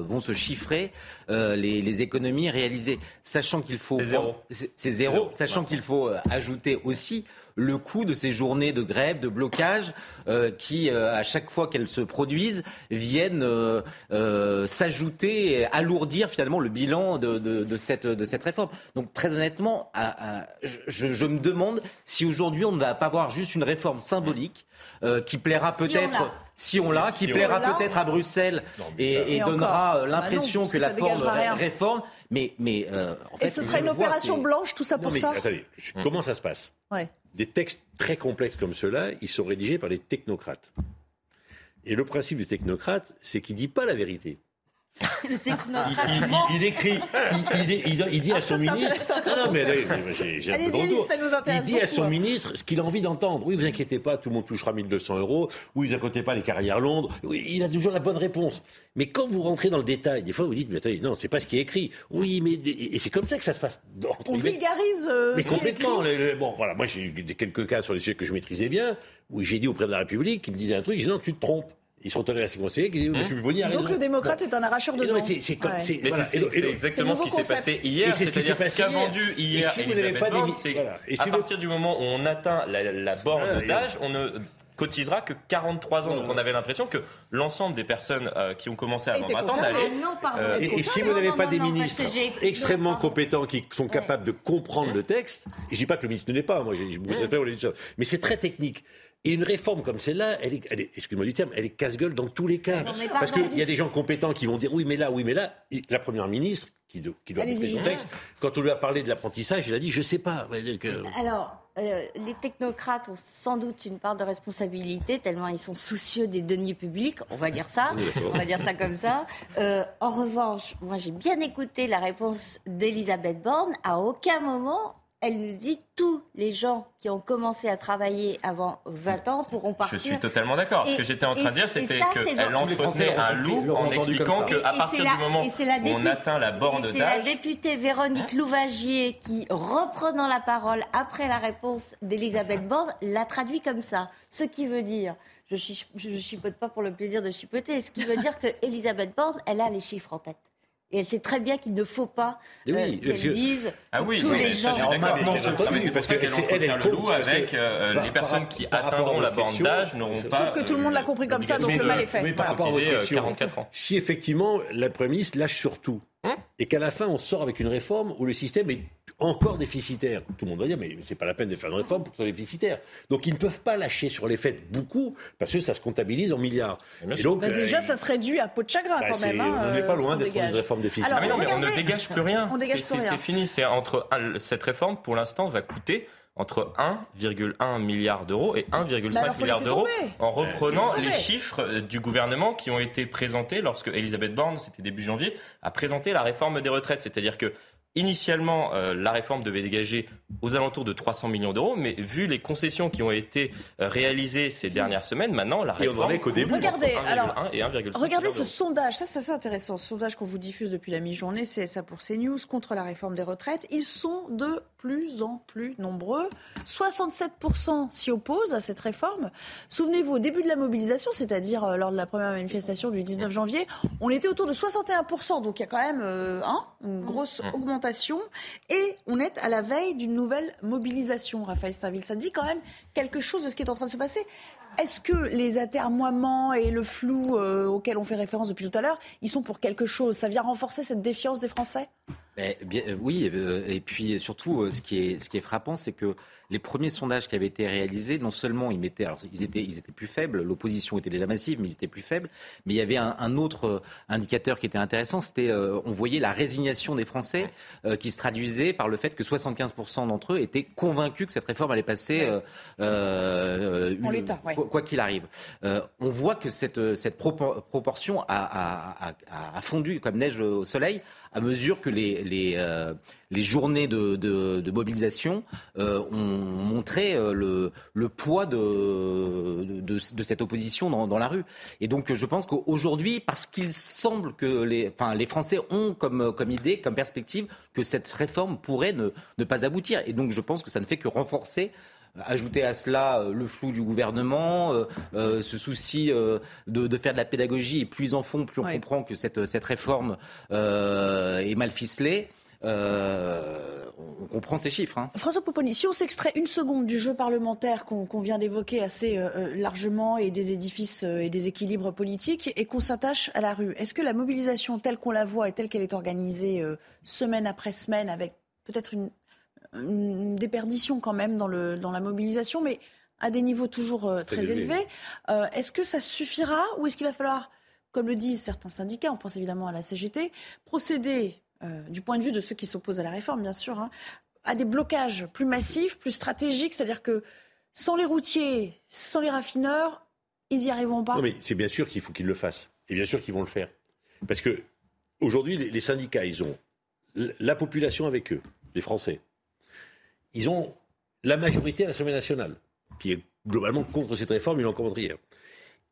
vont se chiffrer les, les, économies réalisées? Sachant qu'il faut... C'est zéro. C'est zéro, sachant qu'il faut ajouter aussi le coût de ces journées de grève, de blocage, euh, qui, euh, à chaque fois qu'elles se produisent, viennent euh, s'ajouter et alourdir finalement le bilan de, cette, de cette réforme. Donc très honnêtement, je, me demande si aujourd'hui on ne va pas avoir juste une réforme symbolique qui plaira peut-être si on l'a, qui plaira peut-être à Bruxelles et, donnera bah l'impression que la forme réforme. Mais, mais en fait, et ce serait une opération blanche, tout ça pour ça? Attendez, comment ça se passe. Ouais des textes très complexes comme ceux-là, ils sont rédigés par des technocrates. Et le principe du technocrate, c'est qu'il ne dit pas la vérité. Il, il, écrit, il, dit à son ministre. Non, mais, j'ai un peu de Il dit à son ministre ce qu'il a envie d'entendre. Oui, vous inquiétez pas, tout le monde touchera 1200 euros. Oui, vous inquiétez pas les carrières longues. Oui, il a toujours la bonne réponse. Mais quand vous rentrez dans le détail, des fois vous dites, mais attendez, non, c'est pas ce qui est écrit. Oui, mais et c'est comme ça que ça se passe. On vulgarise. Euh, mais complètement. bon, voilà, moi j'ai eu quelques cas sur les sujets que je maîtrisais bien, où j'ai dit au président de la République, qui me disait un truc, j'ai dit non, tu te trompes. Ils sont allés à ses conseillers qui disent hein M. Boni a Donc le démocrate est un arracheur de dents. C'est exactement ce qui s'est passé hier. C'est ce qu'a vendu hier si Elisabeth Borne. C'est à partir du moment où on atteint la borne ah, d'âge, on ne cotisera que 43 ans. Donc on avait l'impression que l'ensemble des personnes euh, qui ont commencé avant 20 ans n'allaient... Euh, et, si vous n'avez pas des ministres extrêmement compétents qui sont capables de comprendre le texte, et je dis pas que le ministre ne l'est pas, moi je voudrais pas mais c'est très technique. Et une réforme comme celle-là, elle est, est excuse-moi du terme, elle est casse-gueule dans tous les cas. Parce qu'il y a des gens compétents qui vont dire oui, mais là, oui, mais là. la première ministre, qui, qui doit porter son texte, quand on lui a parlé de l'apprentissage, il a dit je sais pas. Alors, euh, les technocrates ont sans doute une part de responsabilité, tellement ils sont soucieux des deniers publics, on va dire ça, on va dire ça comme ça. Euh, en revanche, moi j'ai bien écouté la réponse d'Elisabeth Borne. À aucun moment, elle nous dit tous les gens qui ont commencé à travailler avant 20 ans pourront partir. Je suis totalement d'accord. Ce que j'étais en train de dire, c'était qu'elle entretenait un loup en expliquant qu'à partir du moment où on atteint la borne d'âge... C'est la députée Véronique Louvagier qui, reprenant la parole après la réponse d'Elisabeth Borne, l'a traduit comme ça. Ce qui veut dire je ne chipote pas pour le plaisir de chipoter. Ce qui veut dire que Elisabeth Borne, elle a les chiffres en tête. Et elle sait très bien qu'il ne faut pas euh, qu'elle dise ah oui, tous les gens. C'est parce qu'elle entretient le loup avec euh, les personnes qui atteindront la borne d'âge n'auront pas. Sauf que tout le monde l'a compris comme ça, donc le mal est fait. Mais par rapport à 44 ans. Si effectivement la Première ministre lâche sur tout, hein et qu'à la fin on sort avec une réforme où le système est encore déficitaire. Tout le monde va dire, mais c'est pas la peine de faire une réforme pour que ce soit déficitaire. Donc ils ne peuvent pas lâcher sur les faits beaucoup, parce que ça se comptabilise en milliards. Et donc, bah, déjà, euh, ça serait dû à peau de chagrin bah, quand même. Hein, on n'est pas loin d'être une réforme déficitaire. Ah, mais non, mais on ne dégage plus rien. C'est fini. C'est entre cette réforme, pour l'instant, va coûter entre 1,1 milliard d'euros et 1,5 bah milliard d'euros en reprenant les chiffres euh, du gouvernement qui ont été présentés lorsque Elisabeth Borne, c'était début janvier, a présenté la réforme des retraites. C'est-à-dire que Initialement, euh, la réforme devait dégager aux alentours de 300 millions d'euros, mais vu les concessions qui ont été euh, réalisées ces dernières semaines, maintenant la réforme. qu'au début. Regardez, alors, regardez ce sondage, ça c'est assez intéressant. Ce sondage qu'on vous diffuse depuis la mi-journée, c'est ça pour CNews contre la réforme des retraites. Ils sont de plus en plus nombreux. 67% s'y opposent à cette réforme. Souvenez-vous, au début de la mobilisation, c'est-à-dire euh, lors de la première manifestation du 19 janvier, on était autour de 61%. Donc il y a quand même hein, une grosse mmh. Et on est à la veille d'une nouvelle mobilisation, Raphaël Staville. Ça dit quand même quelque chose de ce qui est en train de se passer. Est-ce que les atermoiements et le flou euh, auquel on fait référence depuis tout à l'heure, ils sont pour quelque chose? Ça vient renforcer cette défiance des Français? Eh bien, Oui, et puis surtout, ce qui est, ce qui est frappant, c'est que les premiers sondages qui avaient été réalisés, non seulement ils mettaient, alors ils étaient, ils étaient plus faibles, l'opposition était déjà massive, mais ils étaient plus faibles. Mais il y avait un, autre euh, indicateur qui était intéressant, c'était, euh, on voyait la résignation des Français euh, qui se traduisait par le fait que 75% d'entre eux étaient convaincus que cette réforme allait passer en l'état, quoi qu'il arrive. on voit que cette, cette proportion a, a, fondu comme neige au soleil à mesure que les, les, les journées de, de, de mobilisation ont montrer euh, le, le poids de, de, de, cette opposition dans, dans, la rue. Et donc je pense qu'aujourd'hui, parce qu'il semble que les, enfin, les Français ont comme, comme idée, comme perspective, que cette réforme pourrait ne, ne pas aboutir. Et donc je pense que ça ne fait que renforcer Ajouter à cela euh, le flou du gouvernement, euh, ce souci de, de, faire de la pédagogie, et plus en fond, plus on comprend que cette, cette réforme est mal ficelée. Euh, on comprend ces chiffres. Hein. François Popponi, si on s'extrait une seconde du jeu parlementaire qu'on vient d'évoquer assez euh, euh, largement et des édifices et des équilibres politiques et qu'on s'attache à la rue, est-ce que la mobilisation telle qu'on la voit et telle qu'elle est organisée semaine après semaine avec peut-être une, déperdition quand même dans, le, dans la mobilisation, mais à des niveaux toujours très élevés, est-ce que ça suffira ou est-ce qu'il va falloir, comme le disent certains syndicats, on pense évidemment à la CGT, procéder euh, du point de vue de ceux qui s'opposent à la réforme, bien sûr, hein, à des blocages plus massifs, plus stratégiques, c'est-à-dire que sans les routiers, sans les raffineurs, ils n'y arriveront pas. Non, mais c'est bien sûr qu'il faut qu'ils le fassent. Et bien sûr qu'ils vont le faire. Parce que aujourd'hui, les syndicats, ils ont la population avec eux, les Français. Ils ont la majorité à l'Assemblée nationale, qui est globalement contre cette réforme, ils l'ont contre hier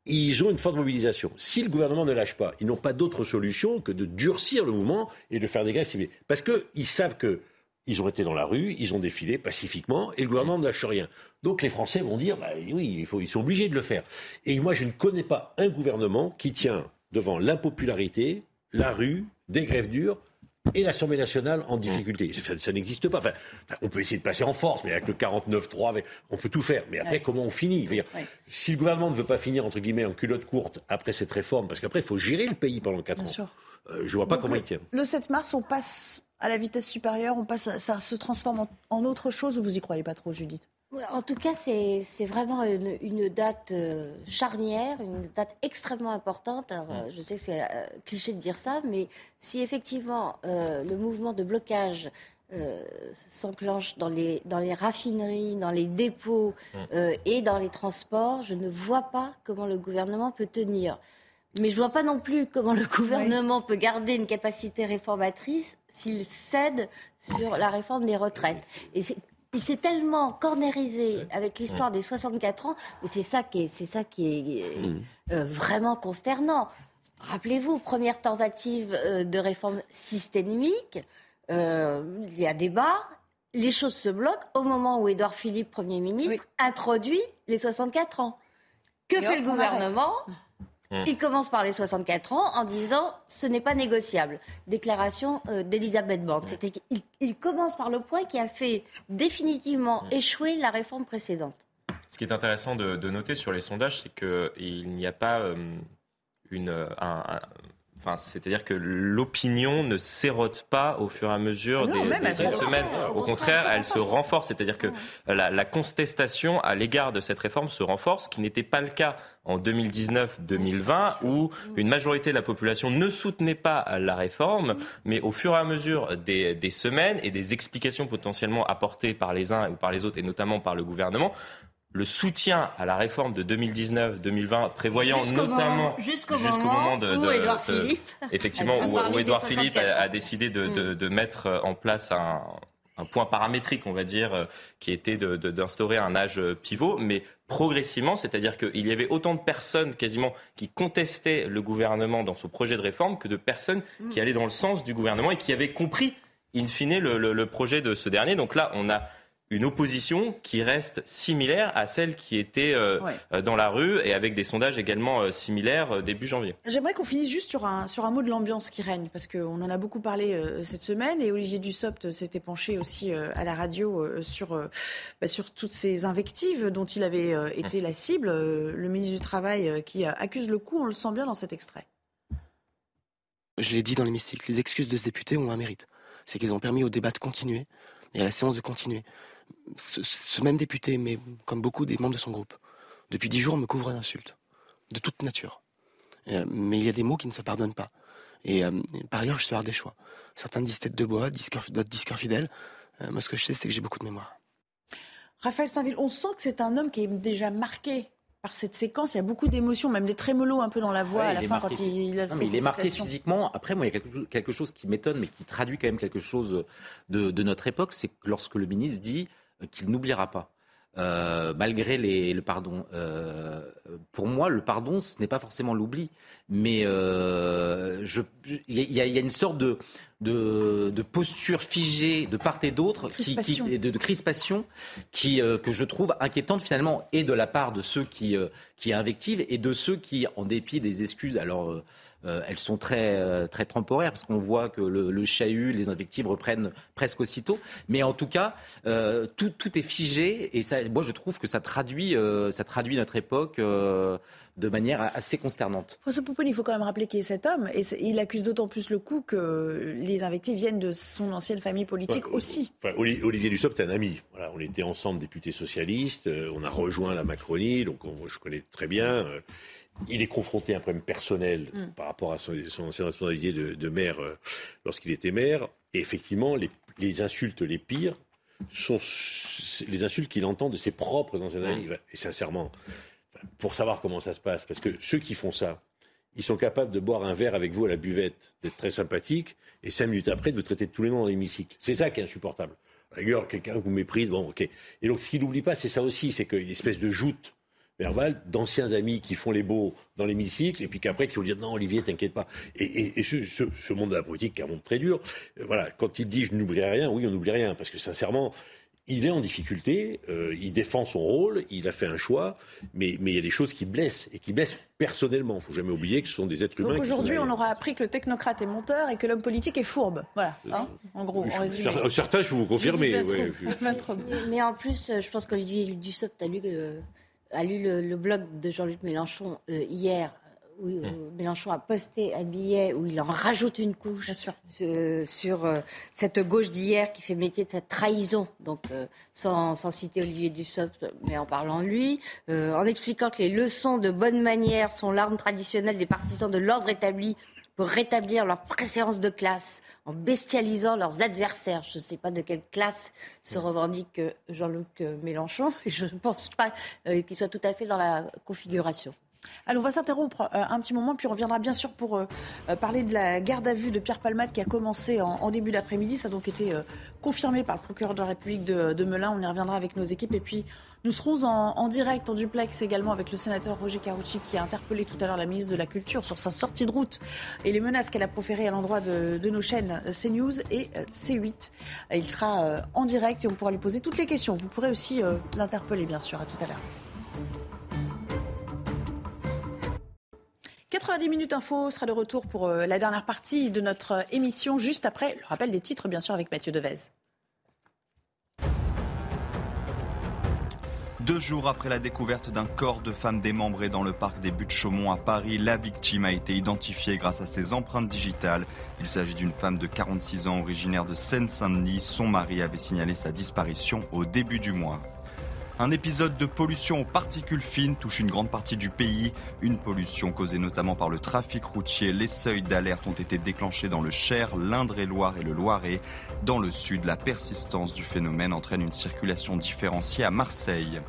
ils ont une forte mobilisation. Si le gouvernement ne lâche pas, ils n'ont pas d'autre solution que de durcir le mouvement et de faire des grèves civiles. Parce qu'ils savent que ils ont été dans la rue, ils ont défilé pacifiquement et le gouvernement ne lâche rien. Donc les Français vont dire, bah, oui, il faut, ils sont obligés de le faire. Et moi, je ne connais pas un gouvernement qui tient devant l'impopularité, la rue, des grèves dures, et l'Assemblée nationale en difficulté. Ça, n'existe pas. Enfin, on peut essayer de passer en force, mais avec le 49-3, on peut tout faire. Mais après, comment on finit? Si le gouvernement ne veut pas finir, entre guillemets, en culotte courte après cette réforme, parce qu'après, il faut gérer le pays pendant 4 ans. Euh, je ne vois pas comment il tient. Le 7 mars, on passe à la vitesse supérieure, on passe, ça se transforme en, autre chose ou vous y croyez pas trop, Judith? En tout cas, c'est vraiment une, date euh, charnière, une date extrêmement importante. Euh, je sais que c'est euh, cliché de dire ça, mais si effectivement le mouvement de blocage s'enclenche dans les, dans les raffineries, dans les dépôts mm. et dans les transports, je ne vois pas comment le gouvernement peut tenir. Mais je ne vois pas non plus comment le gouvernement peut garder une capacité réformatrice s'il cède sur la réforme des retraites. Et c'est il s'est tellement cornérisé avec l'histoire des 64 ans, mais c'est ça qui est, c'est ça qui est mm. euh, vraiment consternant. Rappelez-vous, première tentative euh, de réforme systémique, euh, il y a débat, les choses se bloquent au moment où Édouard Philippe, Premier ministre, introduit les 64 ans. Que fait le gouvernement? Mmh. Il commence par les 64 ans en disant ce n'est pas négociable. Déclaration euh, d'Elisabeth Borne. Mmh. il, commence par le point qui a fait définitivement mmh. échouer la réforme précédente. Ce qui est intéressant de, noter sur les sondages, c'est qu'il n'y a pas euh, une, un, c'est-à-dire que l'opinion ne s'érote pas au fur et à mesure ah des, semaines. Au contraire, elle se renforce. C'est-à-dire que la, contestation à l'égard de cette réforme se renforce, ce qui n'était pas le cas en 2019-2020, où une majorité de la population ne soutenait pas la réforme, mais au fur et à mesure des, des semaines et des explications potentiellement apportées par les uns ou par les autres, et notamment par le gouvernement, le soutien à la réforme de 2019-2020, prévoyant notamment jusqu'au moment, de, où Édouard Philippe, effectivement, où, Édouard Philippe a, décidé mm. de, mettre en place un, point paramétrique, on va dire, qui était d'instaurer un âge pivot, mais progressivement, c'est-à-dire qu'il y avait autant de personnes quasiment qui contestaient le gouvernement dans son projet de réforme que de personnes mm. qui allaient dans le sens du gouvernement et qui avaient compris, in fine, le projet de ce dernier. Donc là, on a une opposition qui reste similaire à celle qui était euh, euh, dans la rue et avec des sondages également euh, similaires début janvier. J'aimerais qu'on finisse juste sur un, sur un mot de l'ambiance qui règne, parce qu'on en a beaucoup parlé cette semaine et Olivier Dussopt s'était penché aussi à la radio sur, bah, sur toutes ces invectives dont il avait été la cible. le ministre du Travail qui accuse le coup, on le sent bien dans cet extrait. Je l'ai dit dans l'hémicycle, les excuses de ce député ont un mérite. C'est qu'ils ont permis au débat de continuer et à la séance de continuer ce, même député, mais comme beaucoup des membres de son groupe, depuis dix jours me couvre d'insultes, de toute nature. Euh, mais il y a des mots qui ne se pardonnent pas. Et euh, par ailleurs, je suis avoir des choix. Certains disent tête de bois, d'autres disent cœur fidèle. Euh, moi, ce que je sais, c'est que j'ai beaucoup de mémoire. Raphaël Saint-Ville, on sent que c'est un homme qui est déjà marqué par cette séquence. Il y a beaucoup d'émotions, même des trémolos un peu dans la voix à la fin quand il, a non, Il est marqué physiquement. Après, moi, il y a quelque, chose qui m'étonne, mais qui traduit quand même quelque chose de, de notre époque, c'est que lorsque le ministre dit qu'il n'oubliera pas. Euh, malgré les, le pardon. Euh, pour moi, le pardon, ce n'est pas forcément l'oubli, mais euh, il y, a une sorte de, de, posture figée de part et d'autre, qui, de, de, crispation, qui, que je trouve inquiétante finalement, et de la part de ceux qui, qui invectivent et de ceux qui, en dépit des excuses, alors euh, elles sont très, euh, très temporaires parce qu'on voit que le, chahut, les invectives reprennent presque aussitôt. Mais en tout cas, euh, tout, tout, est figé et ça, moi je trouve que ça traduit, ça traduit notre époque de manière assez consternante. François Poupon, il faut quand même rappeler qui est cet homme. Et il accuse d'autant plus le coup que les invectives viennent de son ancienne famille politique aussi. Olivier Dussopt est un ami. Voilà, on était ensemble députés socialistes. on a rejoint la Macronie, donc je connais très bien il est confronté à un problème personnel mm. par rapport à son, ancienne responsabilité de, maire euh, lorsqu'il était maire. Et effectivement, les, insultes les pires sont les insultes qu'il entend de ses propres anciens amis. Mm. Et sincèrement, pour savoir comment ça se passe, parce que ceux qui font ça, ils sont capables de boire un verre avec vous à la buvette, d'être très sympathiques, et cinq minutes après de vous traiter de tous les noms dans l'hémicycle. C'est ça qui est insupportable. D'ailleurs, quelqu'un vous méprise, bon, ok. Et donc, ce qu'il n'oublie pas, c'est ça aussi, c'est qu'il y a une espèce de joute verbal d'anciens amis qui font les beaux dans l'hémicycle et puis qu'après qui vont dire non Olivier t'inquiète pas et, ce, monde de la politique est un monde très dur euh, voilà quand il dit je n'oublierai rien oui on n'oublie rien parce que sincèrement il est en difficulté, euh, il défend son rôle, il a fait un choix, mais, mais il y a des choses qui blessent, et qui blessent personnellement. Il ne faut jamais oublier que ce sont des êtres humains. Donc aujourd'hui, on aura appris que le technocrate est monteur et que l'homme politique est fourbe. Voilà, hein, en gros, en résumé. Certains, je peux vous confirmer. mais, en plus, je pense qu'Olivier Dussopt a lu a lu le, blog de Jean-Luc Mélenchon euh, hier, où euh, mmh. Mélenchon a posté un billet où il en rajoute une couche sur, sur euh, cette gauche d'hier qui fait métier de cette trahison, donc sans, sans, citer Olivier Dussopt, mais en parlant de lui, en expliquant que les leçons de bonne manière sont l'arme traditionnelle des partisans de l'ordre établi pour rétablir leur préséance de classe en bestialisant leurs adversaires. Je ne sais pas de quelle classe se revendique Jean-Luc Mélenchon, et je ne pense pas euh, qu'il soit tout à fait dans la configuration. Alors on va s'interrompre euh, un petit moment, puis on reviendra bien sûr pour euh, parler de la garde à vue de Pierre Palmade qui a commencé en, début d'après-midi. Ça a donc été confirmé par le procureur de la République de, de Melun. On y reviendra avec nos équipes. Et puis nous serons en, direct, en duplex également avec le sénateur Roger Carucci qui a interpellé tout à l'heure la ministre de la Culture sur sa sortie de route et les menaces qu'elle a proférées à l'endroit de, nos chaînes CNews et euh, C8. Il sera euh, en direct et on pourra lui poser toutes les questions. Vous pourrez aussi euh, l'interpeller bien sûr. À tout à l'heure. 90 minutes info sera de retour pour la dernière partie de notre émission, juste après le rappel des titres, bien sûr, avec Mathieu Devez. Deux jours après la découverte d'un corps de femme démembré dans le parc des Buttes-Chaumont à Paris, la victime a été identifiée grâce à ses empreintes digitales. Il s'agit d'une femme de 46 ans originaire de Seine-Saint-Denis. Son mari avait signalé sa disparition au début du mois. Un épisode de pollution aux particules fines touche une grande partie du pays. Une pollution causée notamment par le trafic routier. Les seuils d'alerte ont été déclenchés dans le Cher, l'Indre-et-Loire et le Loiret. Dans le sud, la persistance du phénomène entraîne une circulation différenciée à Marseille.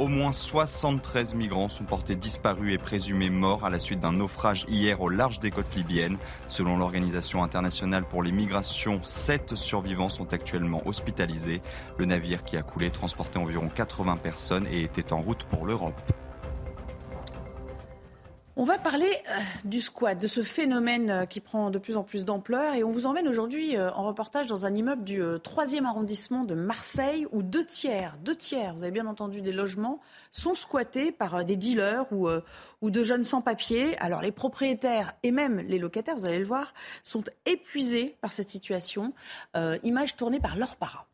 Au moins 73 migrants sont portés disparus et présumés morts à la suite d'un naufrage hier au large des côtes libyennes. Selon l'Organisation internationale pour les migrations, 7 survivants sont actuellement hospitalisés. Le navire qui a coulé transportait environ 80 personnes et était en route pour l'Europe. On va parler euh, du squat, de ce phénomène euh, qui prend de plus en plus d'ampleur. Et on vous emmène aujourd'hui euh, en reportage dans un immeuble du 3e arrondissement de Marseille où deux tiers, deux tiers, vous avez bien entendu, des logements sont squattés par des dealers ou, de jeunes sans-papiers. Alors les propriétaires et même les locataires, vous allez le voir, sont épuisés par cette situation. image tournée par Laure Para.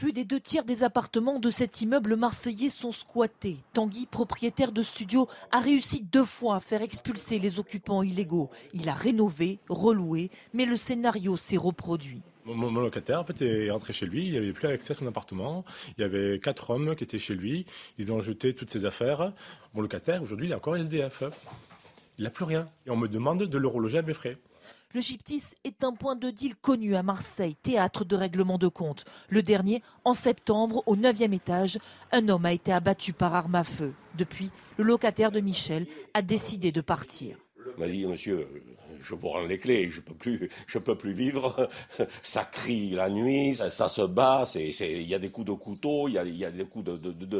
Plus des deux tiers des appartements de cet immeuble marseillais sont squattés. Tanguy, propriétaire de studio, a réussi deux fois à faire expulser les occupants illégaux. Il a rénové, reloué, mais le scénario s'est reproduit. Mon, locataire en est rentré chez lui, il n'avait plus accès à son appartement. Il y avait quatre hommes qui étaient chez lui, ils ont jeté toutes ses affaires. Mon locataire, aujourd'hui, il est encore SDF. Il n'a plus rien. Et on me demande de le reloger à mes frais. Le Gyptis est un point de deal connu à Marseille, théâtre de règlement de compte. Le dernier, en septembre, au 9e étage, un homme a été abattu par arme à feu. Depuis, le locataire de Michel a décidé de partir. Il m'a dit, monsieur, je vous rends les clés, je peux plus, je peux plus vivre. Ça crie la nuit, ça, se bat, il y a des coups de couteau, il y a, des coups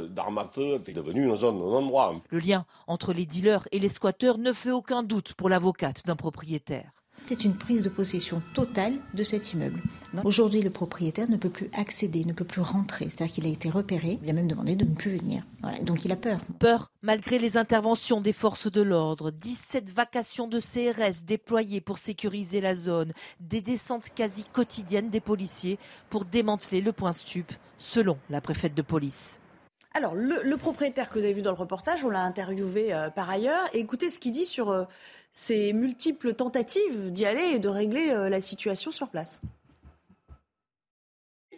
d'armes à feu. C'est devenu une zone, un endroit. Le lien entre les dealers et les squatteurs ne fait aucun doute pour l'avocate d'un propriétaire. C'est une prise de possession totale de cet immeuble. Aujourd'hui, le propriétaire ne peut plus accéder, ne peut plus rentrer. C'est-à-dire qu'il a été repéré, il a même demandé de ne plus venir. Donc il a peur. Peur malgré les interventions des forces de l'ordre. 17 vacations de CRS déployées pour sécuriser la zone. Des descentes quasi quotidiennes des policiers pour démanteler le point stup, selon la préfète de police. Alors, le, propriétaire que vous avez vu dans le reportage, on l'a interviewé euh, par ailleurs. Écoutez ce qu'il dit sur euh, ces multiples tentatives d'y aller et de régler euh, la situation sur place.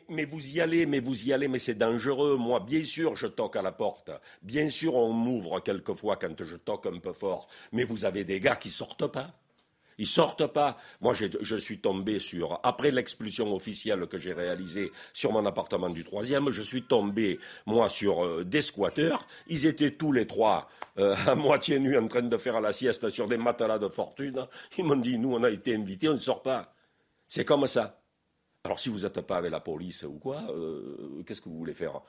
Mais vous y allez, mais vous y allez, mais c'est dangereux. Moi, bien sûr, je toque à la porte. Bien sûr, on m'ouvre quelquefois quand je toque un peu fort. Mais vous avez des gars qui sortent pas. Ils sortent pas. Moi, je suis tombé sur, après l'expulsion officielle que j'ai réalisée sur mon appartement du troisième, je suis tombé, moi, sur euh, des squatteurs. Ils étaient tous les trois euh, à moitié nus en train de faire la sieste sur des matelas de fortune. Ils m'ont dit, nous, on a été invités, on ne sort pas. C'est comme ça. Alors si vous n'êtes pas avec la police ou quoi, euh, qu'est-ce que vous voulez faire?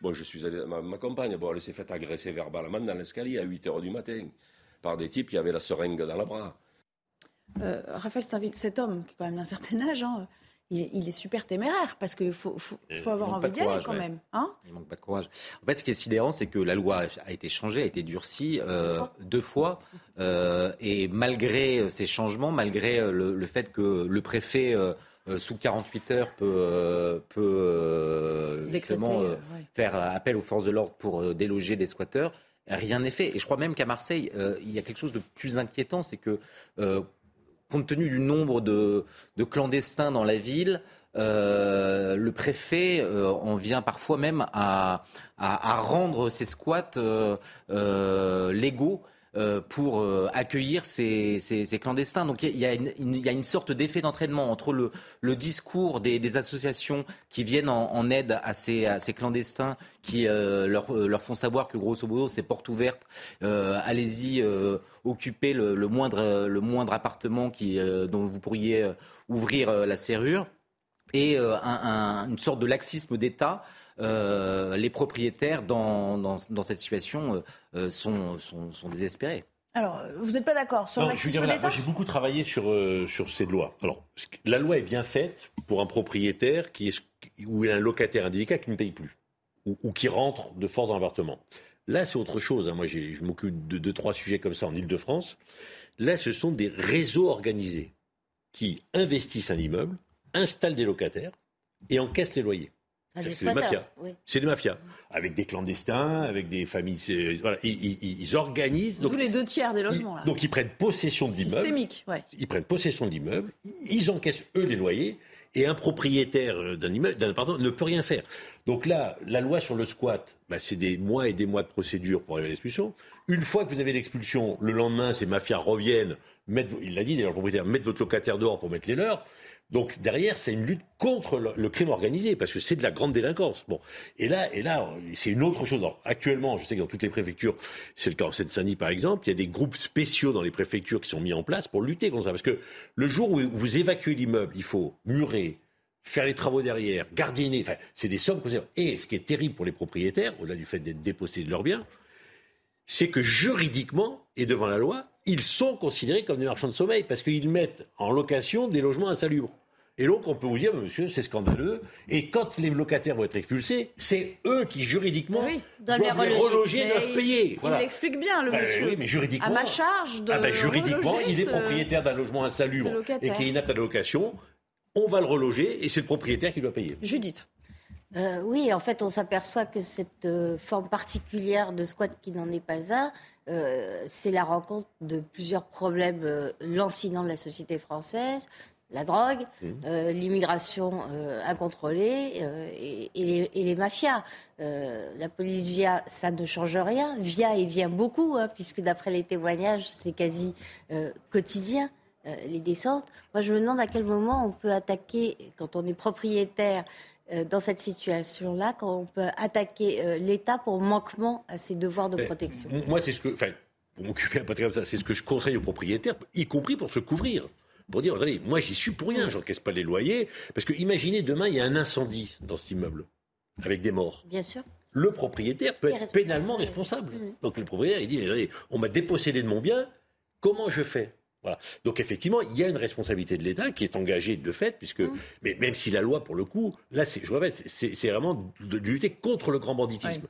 Bon, je suis allé, ma, ma compagne, bon, elle s'est fait agresser verbalement dans l'escalier à 8 heures du matin par des types qui avaient la seringue dans le bras. Euh, Raphaël cet homme, qui est quand même d'un certain âge, hein, il, est super téméraire parce qu'il faut, avoir envie d'y aller quand même. Hein il manque pas de courage. En fait, ce qui est sidérant, c'est que la loi a été changée, a été durcie euh, deux fois. Euh, et malgré ces changements, malgré le, fait que le préfet, sous 48 heures, peut, peut faire appel aux forces de l'ordre pour déloger des squatteurs, rien n'est fait. Et je crois même qu'à Marseille, il y a quelque chose de plus inquiétant, c'est que compte tenu du nombre de, clandestins dans la ville, euh, le préfet euh, en vient parfois même à, rendre ses squats euh, légaux pour euh, accueillir ces, clandestins. Donc il y, a une, sorte d'effet d'entraînement entre le, discours des, associations qui viennent en, aide à ces, clandestins, qui euh, leur, font savoir que grosso modo c'est porte ouverte, allez-y, occupez le, moindre, appartement dont vous pourriez ouvrir la serrure, et une sorte de laxisme d'État euh, les propriétaires dans, dans, cette situation euh, euh, sont, sont, désespérés. Alors, vous n'êtes pas d'accord sur l'accès d'État J'ai beaucoup travaillé sur, sur ces lois. Alors, la loi est bien faite pour un propriétaire qui est, ou un locataire indélicat qui ne paye plus ou, qui rentre de force dans l'appartement. Là, c'est autre chose. Hein. Moi, je m'occupe de deux, trois sujets comme ça en Ile-de-France. Là, ce sont des réseaux organisés qui investissent un immeuble, installent des locataires et encaissent les loyers. Ah, c'est des mafias. C'est des mafias. Avec des clandestins, avec des familles. Voilà, ils, organisent. Donc, Tous les deux tiers des logements. Donc ils prennent possession de l'immeuble. Systémique, ouais. Ils prennent possession de l'immeuble, ils encaissent eux les loyers, et un propriétaire d'un immeuble, d'un appartement, ne peut rien faire. Donc là, la loi sur le squat, bah, c'est des mois et des mois de procédure pour arriver à l'expulsion. Une fois que vous avez l'expulsion, le lendemain, ces mafias reviennent, mettre, il l'a dit d'ailleurs le propriétaire, mettre votre locataire dehors pour mettre les leurs. Donc derrière, c'est une lutte contre le, crime organisé, parce que c'est de la grande délinquance. Bon, et là, et là, c'est une autre chose. actuellement, je sais que dans toutes les préfectures, c'est le cas en Seine-Saint-Denis par exemple, il y a des groupes spéciaux dans les préfectures qui sont mis en place pour lutter contre ça. Parce que le jour où vous évacuez l'immeuble, il faut murer, faire les travaux derrière, gardiner. Enfin, c'est des sommes vous Et ce qui est terrible pour les propriétaires, au-delà du fait d'être dépossédés de leurs biens, c'est que juridiquement et devant la loi, ils sont considérés comme des marchands de sommeil parce qu'ils mettent en location des logements insalubres. Et donc, on peut vous dire, monsieur, c'est scandaleux. Et quand les locataires vont être expulsés, c'est eux qui, juridiquement, oui, doivent les reloger, doivent payer. Il l'explique bien, le bah, monsieur. Oui, mais juridiquement. À ma charge de. Ah bah, juridiquement, il est propriétaire d'un logement insalubre et qui est inapte à la location. On va le reloger et c'est le propriétaire qui doit payer. Judith. Euh, oui, en fait, on s'aperçoit que cette euh, forme particulière de squat qui n'en est pas un, euh, c'est la rencontre de plusieurs problèmes lancinants de la société française. La drogue, mmh. l'immigration incontrôlée et, et, les, mafias. la police via, ça ne change rien. Via et vient beaucoup, hein, puisque d'après les témoignages, c'est quasi quotidien les descentes. Moi, je me demande à quel moment on peut attaquer, quand on est propriétaire dans cette situation-là, quand on peut attaquer euh, l'État pour manquement à ses devoirs de protection Moi, c'est ce que, enfin, pour m'occuper un peu comme ça, c'est ce que je conseille aux propriétaires, y compris pour se couvrir. Pour dire, regardez, moi j'y suis pour rien, j'encaisse pas les loyers. Parce que imaginez demain, il y a un incendie dans cet immeuble, avec des morts. Bien sûr. Le propriétaire peut être pénalement responsable. Mmh. Donc le propriétaire, il dit, regardez, on m'a dépossédé de mon bien, comment je fais? Donc effectivement, il y a une responsabilité de l'État qui est engagée de fait, puisque mmh. mais même si la loi, pour le coup, là, je répète, c'est vraiment de, lutter contre le grand banditisme.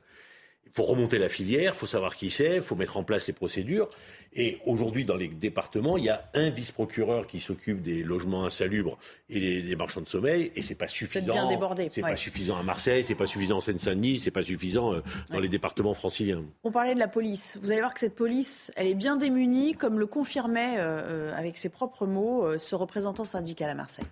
Faut remonter la filière, il faut savoir qui c'est, il faut mettre en place les procédures. Et aujourd'hui, dans les départements, il y a un vice-procureur qui s'occupe des logements insalubres et des, marchands de sommeil, et c'est pas suffisant. Bien débordé. C'est pas suffisant à Marseille, c'est pas suffisant en Seine-Saint-Denis, c'est pas suffisant euh, dans les départements franciliens. On parlait de la police. Vous allez voir que cette police, elle est bien démunie, comme le confirmait euh, euh, avec ses propres mots ce représentant syndical à Marseille.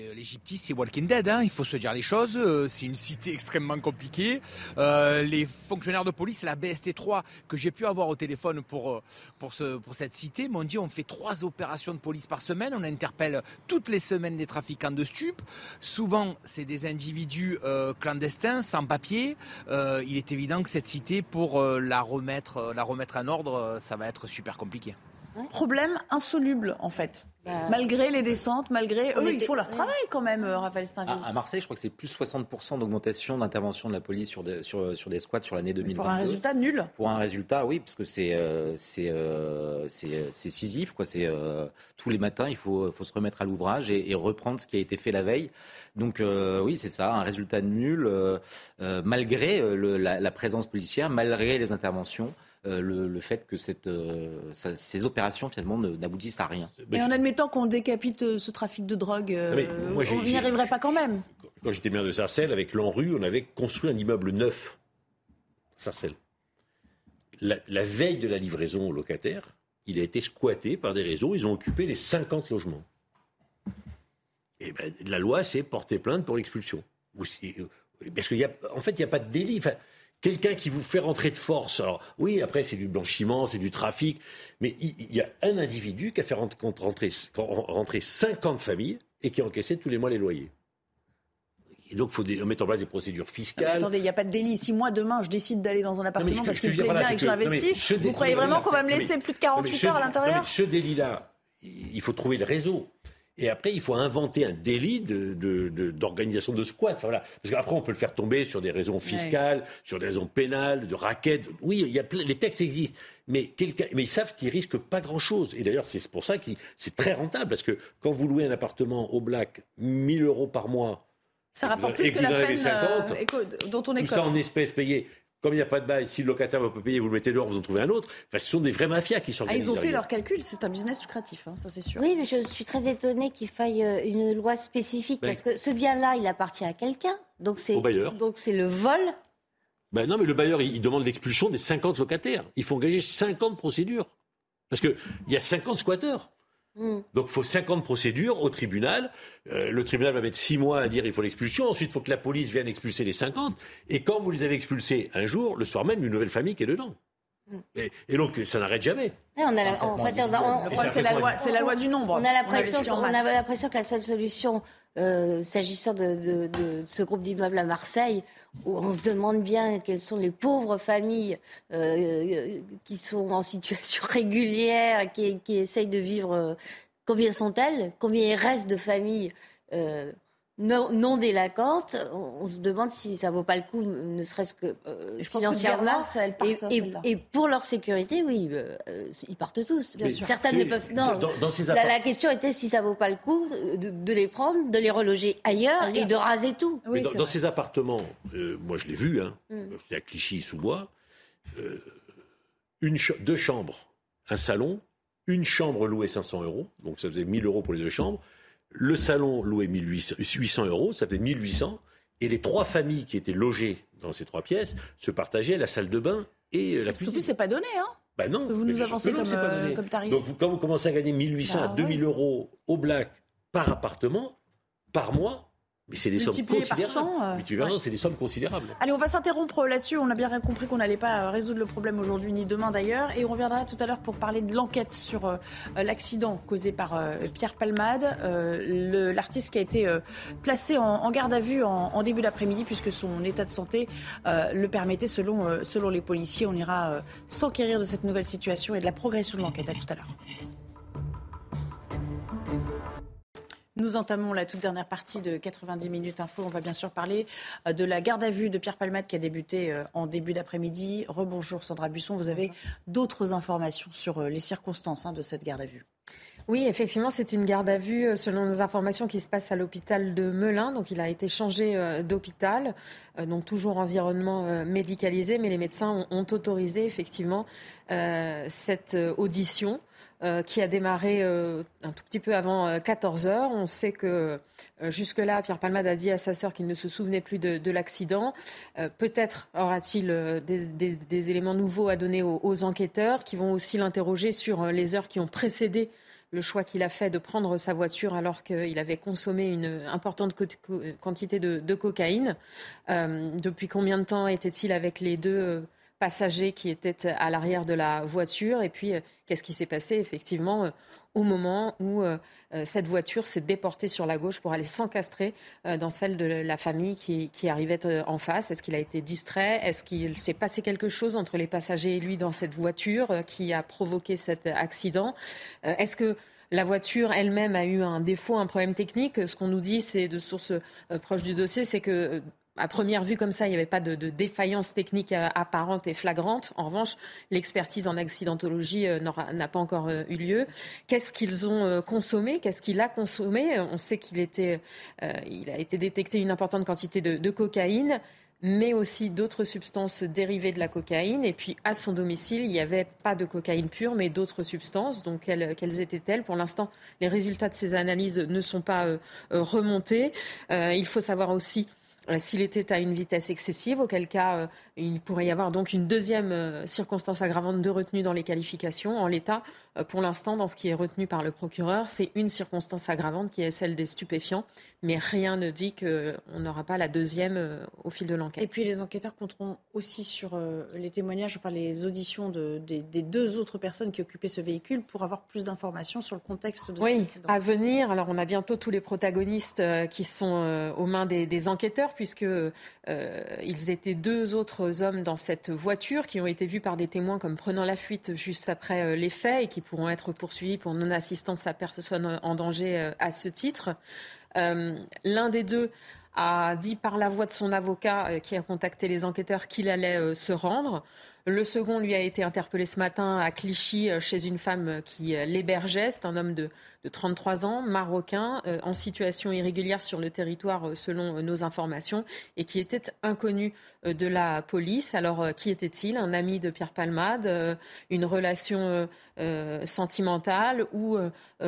Euh, L'Égypte, c'est Walking Dead, hein, il faut se dire les choses. Euh, c'est une cité extrêmement compliquée. Euh, les fonctionnaires de police, la BST3 que j'ai pu avoir au téléphone pour, pour, ce, pour cette cité, m'ont dit on fait trois opérations de police par semaine. On interpelle toutes les semaines des trafiquants de stupes. Souvent, c'est des individus clandestins, sans papier. il est évident que cette cité, pour la, remettre, la remettre en ordre, ça va être super compliqué. Problème insoluble, en fait. Bah, malgré les descentes, malgré eux, ils font leur travail quand même, euh, Raphaël Steinville. À, Marseille, je crois que c'est plus 60% d'augmentation d'intervention de la police sur des, sur, sur des squats sur l'année 2022. Pour un résultat nul. Pour un résultat, oui, parce que c'est euh, euh, c'est scisif, quoi. C'est tous les matins, il faut, faut se remettre à l'ouvrage et, reprendre ce qui a été fait la veille. Donc oui, c'est ça, un résultat nul malgré la, la, présence policière, malgré les interventions. Euh, le, fait que cette, euh, ces opérations finalement n'aboutissent à rien. Et en admettant qu'on décapite euh, ce trafic de drogue, on n'y arriverait pas quand même. Quand j'étais maire de Sarcelles, avec l'ANRU, on avait construit un immeuble neuf. Sarcelles. La, veille de la livraison aux locataires, il a été squatté par des réseaux. Ils ont occupé les 50 logements. Et ben, la loi, c'est porter plainte pour l'expulsion. Parce qu'en en fait, il n'y a pas de délit. Quelqu'un qui vous fait rentrer de force. Alors oui, après c'est du blanchiment, c'est du trafic, mais il y a un individu qui a fait rentrer, rentrer 50 familles et qui a encaissé tous les mois les loyers. Et donc, il faut mettre en place des procédures fiscales. attendez, il n'y a pas de délit. Si moi, demain, je décide d'aller dans un appartement parce qu'il me plaît bien et que j'investis, vous croyez vraiment qu'on va me laisser plus de 48 heures à l'intérieur Ce délit-là, il faut trouver le réseau. Et après, il faut inventer un délit d'organisation de, de, squat. voilà. Parce qu'après, on peut le faire tomber sur des raisons fiscales, sur des raisons pénales, de raquettes. Oui, il y a les textes existent. Mais, mais ils savent qu'ils risquent pas grand-chose. Et d'ailleurs, c'est pour ça que c'est très rentable. Parce que quand vous louez un appartement au black, 1000 euros par mois, ça rapporte plus que, la peine 50, euh, dont on est Tout ça en espèces payées. Comme il n'y a pas de bail, si le locataire ne peut payer, vous le mettez dehors, vous en trouvez un autre. Enfin, ce sont des vrais mafias qui sont ah, Ils ont fait leur calcul, c'est un business lucratif, hein, ça c'est sûr. Oui, mais je suis très étonnée qu'il faille euh, une loi spécifique, parce que ce bien-là, il appartient à quelqu'un. Donc c'est donc c'est le vol. Ben non, mais le bailleur, il, demande l'expulsion des 50 locataires. Il faut engager 50 procédures. Parce qu'il y a 50 squatteurs. Hmm. Donc il faut 50 procédures au tribunal. Euh, le tribunal va mettre 6 mois à dire il faut l'expulsion. Ensuite, il faut que la police vienne expulser les 50. Et quand vous les avez expulsés un jour, le soir même, une nouvelle famille qui est dedans. Et, donc, ça n'arrête jamais. c'est la, loi du nombre. On a l'impression que la seule solution, euh, s'agissant de, ce groupe d'immeubles à Marseille, où on se demande bien quelles sont les pauvres familles euh, qui sont en situation régulière, qui, qui essayent de vivre. Euh, combien sont-elles Combien il reste de familles non, non on, se demande si ça vaut pas le coup, ne serait-ce que euh, je financièrement. Pense que partent, et, et, pour leur sécurité, oui, euh, ils partent tous. Bien sûr. Certaines ne peuvent. Non. la, question était si ça vaut pas le coup de, les prendre, de les reloger ailleurs, et de raser tout. dans, ces appartements, euh, moi je l'ai vu, hein, mm. à Clichy-sous-Bois, une deux chambres, un salon, une chambre louée 500 euros, donc ça faisait 1000 euros pour les deux chambres. Le salon louait 1800 euros, ça faisait 1800. Et les trois familles qui étaient logées dans ces trois pièces se partageaient la salle de bain et la Parce cuisine. Parce plus, c'est pas donné, hein? Ben non. vous nous avancez comme, euh, comme, tarif. Donc, quand vous commencez à gagner 1800 à 2000 bah euros au black par appartement, par mois, mais c'est des sommes considérables. Euh, c'est des sommes considérables. Allez, on va s'interrompre là-dessus. On a bien compris qu'on n'allait pas euh, résoudre le problème aujourd'hui ni demain d'ailleurs. Et on reviendra tout à l'heure pour parler de l'enquête sur euh, l'accident causé par Pierre Palmade, l'artiste qui a été placé en, garde à vue en, début d'après-midi puisque son état de santé le permettait selon, selon les policiers. On ira s'enquérir de cette nouvelle situation et de la progression de l'enquête. À tout à l'heure. Nous entamons la toute dernière partie de 90 minutes info. On va bien sûr parler euh, de la garde à vue de Pierre Palmade qui a débuté euh, en début d'après-midi. Rebonjour Sandra Busson, vous avez d'autres informations sur euh, les circonstances hein, de cette garde à vue. Oui, effectivement, c'est une garde à vue selon nos informations qui se passe à l'hôpital de Melun. Donc, il a été changé d'hôpital, donc toujours environnement médicalisé, mais les médecins ont, autorisé effectivement cette audition. Euh, qui a démarré euh, un tout petit peu avant 14 euh, heures. On sait que jusque-là, Pierre Palmade a dit à sa sœur qu'il ne se souvenait plus de, l'accident. Peut-être aura-t-il des, éléments nouveaux à donner aux, enquêteurs qui vont aussi l'interroger sur les heures qui ont précédé le choix qu'il a fait de prendre sa voiture alors qu'il avait consommé une importante quantité de cocaïne. depuis combien de temps était-il avec les deux passagers qui étaient à l'arrière de la voiture. Et puis, euh, qu'est-ce qui s'est passé? Effectivement euh, au moment où euh, cette voiture s'est déportée sur la gauche pour aller s'encastrer dans celle de la famille qui, arrivait en face Est-ce qu'il a été distrait? Est-ce qu'il s'est passé quelque chose entre les passagers et lui dans cette voiture qui a provoqué cet accident? Est-ce que la voiture elle-même a eu un défaut, un problème technique? Ce qu'on nous dit, c'est de sources proches du dossier, c'est que à première vue comme ça, il n'y avait pas de, défaillance technique euh, apparente et flagrante. En revanche, l'expertise en accidentologie euh, n'a pas encore euh, eu lieu. Qu'est-ce qu'ils ont consommé? Qu'est-ce qu'il a consommé? On sait qu'il a été détecté une importante quantité de, cocaïne mais aussi d'autres substances dérivées de la cocaïne. Et puis, à son domicile, il n'y avait pas de cocaïne pure, mais d'autres substances. Donc, quelles, étaient-elles? Pour l'instant, les résultats de ces analyses ne sont pas remontés. il faut savoir aussi s'il était à une vitesse excessive, auquel cas euh, il pourrait y avoir donc une deuxième euh, circonstance aggravante de retenue dans les qualifications. En l'état, pour l'instant, dans ce qui est retenu par le procureur, c'est une circonstance aggravante qui est celle des stupéfiants, mais rien ne dit qu'on n'aura pas la deuxième au fil de l'enquête. Et puis les enquêteurs compteront aussi sur les témoignages, enfin les auditions des, deux autres personnes qui occupaient ce véhicule pour avoir plus d'informations sur le contexte de oui, à venir. Alors on a bientôt tous les protagonistes qui sont aux mains des, des enquêteurs puisque euh, ils étaient deux autres hommes dans cette voiture qui ont été vus par des témoins comme prenant la fuite juste après euh, les faits et qui pourront être poursuivis pour non-assistance à personne en danger euh, à ce titre. L'un des deux a dit par la voix de son avocat qui a contacté les enquêteurs qu'il allait se rendre. Le second lui a été interpellé ce matin à Clichy chez une femme qui l'hébergeait. C'est un homme de de 33 ans, marocain, euh, en situation irrégulière sur le territoire euh, selon euh, nos informations, et qui était inconnu de la police. Alors, qui était-il? Un ami de Pierre Palmade Une relation sentimentale Ou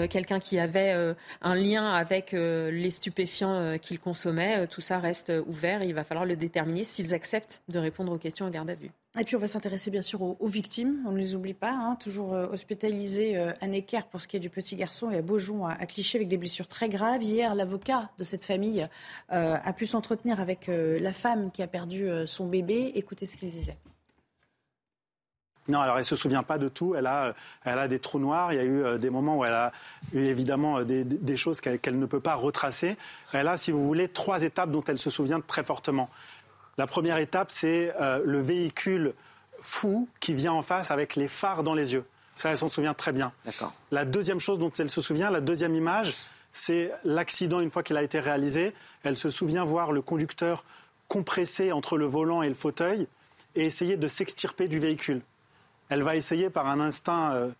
quelqu'un qui avait un lien avec les stupéfiants qu'il consommait? Tout ça reste ouvert. il va falloir le déterminer s'ils acceptent de répondre aux questions en garde à vue. Et puis on va s'intéresser bien sûr aux, victimes, on ne les oublie pas, hein. toujours hospitalisé à Necker pour ce qui est du petit garçon Beaujon à, Cliché avec des blessures très graves. Hier, l'avocat de cette famille euh, a pu s'entretenir avec euh, la femme qui a perdu euh, son bébé. Écoutez ce qu'il disait. Non, alors elle ne se souvient pas de tout. Elle a, elle a des trous noirs. Il y a eu des moments où elle a eu évidemment des, choses qu'elle ne peut pas retracer. Elle a, si vous voulez, trois étapes dont elle se souvient très fortement. La première étape, c'est le véhicule fou qui vient en face avec les phares dans les yeux. Ça, elle s'en souvient très bien. La deuxième chose dont elle se souvient, la deuxième image, c'est l'accident une fois qu'il a été réalisé. Elle se souvient voir le conducteur compressé entre le volant et le fauteuil et essayer de s'extirper du véhicule. Elle va essayer par un instinct euh,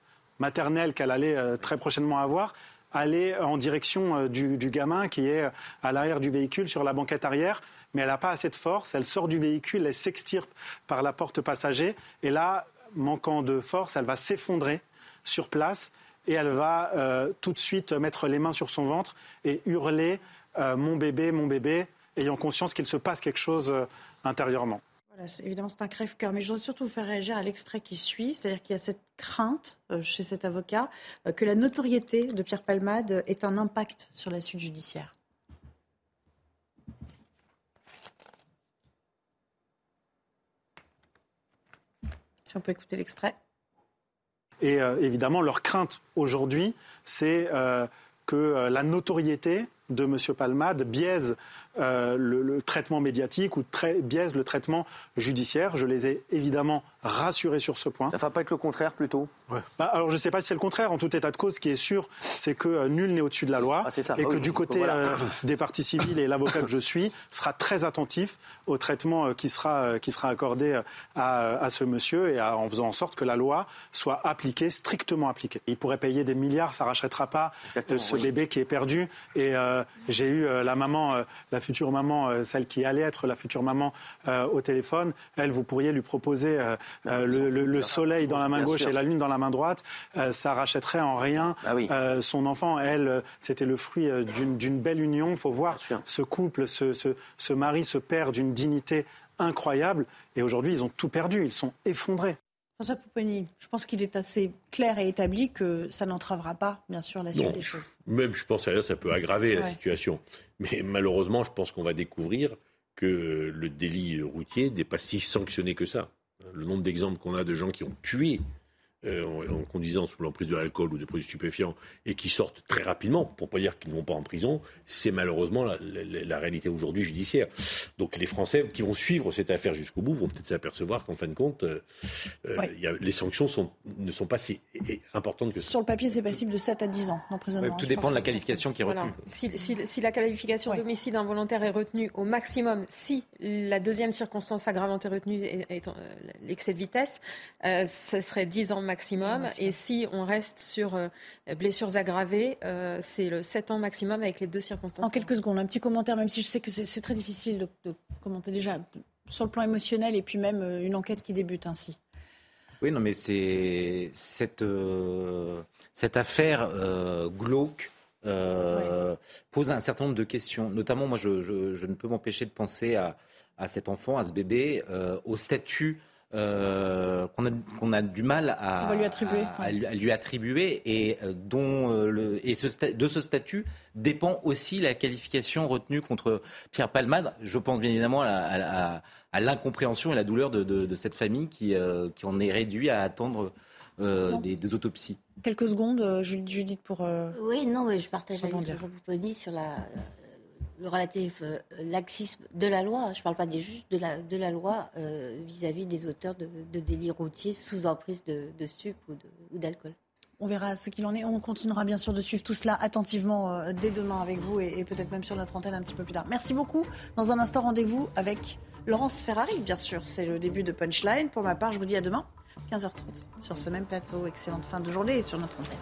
maternel qu'elle allait euh, très prochainement avoir, aller en direction euh, du, gamin qui est à l'arrière du véhicule sur la banquette arrière, mais elle n'a pas assez de force. Elle sort du véhicule, elle s'extirpe par la porte passager, et là, manquant de force, elle va s'effondrer sur place et elle va tout de suite mettre les mains sur son ventre et hurler Mon bébé, mon bébé, ayant conscience qu'il se passe quelque chose intérieurement évidemment, c'est un crève-cœur, mais je voudrais surtout vous faire réagir à l'extrait qui suit, c'est-à-dire qu'il y a cette crainte euh, chez cet avocat euh, que la notoriété de Pierre Palmade ait un impact sur la suite judiciaire. On peut écouter l'extrait. Et euh, évidemment, leur crainte aujourd'hui, c'est que la notoriété de M. Palmade biaise euh, le, traitement médiatique ou biaise le traitement judiciaire. Je les ai évidemment rassurés sur ce point. Ça ne va pas être le contraire plutôt? Bah, Alors je ne sais pas si c'est le contraire. En tout état de cause, ce qui est sûr, c'est que euh, nul n'est au-dessus de la loi. Ah, et que du côté euh, des parties civiles et l'avocat que je suis sera très attentif au traitement qui, sera, qui sera accordé à, ce monsieur et en faisant en sorte que la loi soit appliquée, strictement appliquée. Il pourrait payer des milliards, ça ne rachètera pas ce bébé qui est perdu. Et j'ai eu la maman, la future maman, euh, celle qui allait être la future maman euh, au téléphone, elle, vous pourriez lui proposer euh, le, soleil dans la main gauche et la lune dans la main droite. ça rachèterait en rien ah son enfant. Elle, c'était le fruit d'une belle union. Il faut voir ce couple, ce, ce mari, ce père d'une dignité incroyable. Et aujourd'hui, ils ont tout perdu. Ils sont effondrés. François Pouponi, je pense qu'il est assez clair et établi que ça n'entravera pas, bien sûr, la suite des choses. Même, je pense que ça peut aggraver la situation. Mais malheureusement, je pense qu'on va découvrir que le délit routier n'est pas si sanctionné que ça. Le nombre d'exemples qu'on a de gens qui ont tué euh, en, conduisant sous l'emprise de l'alcool ou de produits stupéfiants et qui sortent très rapidement, pour pas dire qu'ils ne vont pas en prison, c'est malheureusement la, réalité aujourd'hui judiciaire. Donc les Français qui vont suivre cette affaire jusqu'au bout vont peut-être s'apercevoir qu'en fin de compte, euh, euh, les sanctions sont, ne sont pas si importantes que ça. Sur le papier, c'est passible de 7 à 10 ans d'emprisonnement. tout dépend de la qualification qui est retenue. Si, la qualification d'homicide involontaire est retenue au maximum, si la deuxième circonstance aggravante est retenue, l'excès de vitesse, ce serait 10 ans maximum. Et si on reste sur euh, blessures aggravées, euh, c'est le 7 ans maximum avec les deux circonstances. En quelques secondes, un petit commentaire, même si je sais que c'est très difficile de, commenter déjà sur le plan émotionnel et puis même euh, une enquête qui débute ainsi. Oui, non, mais c'est cette, cette affaire glauque. pose un certain nombre de questions. Notamment, moi, je, je, ne peux m'empêcher de penser à, à, cet enfant, à ce bébé, au statut euh, qu'on a, a, du mal à, lui attribuer, à, lui attribuer et euh, dont euh, le, et ce, de ce statut dépend aussi la qualification retenue contre Pierre Palmade. Je pense bien évidemment à, l'incompréhension et la douleur de, cette famille qui, qui en est réduit à attendre des, des, autopsies. Quelques secondes, Judith, pour. Oui, non, mais je partage avec Jean sur la le relatif euh, laxisme de la loi, je ne parle pas des juges, de la, de la loi euh, vis-à-vis des auteurs de, délits routiers sous emprise de, de stup ou d'alcool. On verra ce qu'il en est. On continuera bien sûr de suivre tout cela attentivement euh, dès demain avec vous et, peut-être même sur notre antenne un petit peu plus tard. Merci beaucoup. Dans un instant, rendez-vous avec Laurence Ferrari, bien sûr. C'est le début de Punchline. Pour ma part, je vous dis à demain, 15h30, sur ce même plateau. Excellente fin de journée et sur notre antenne.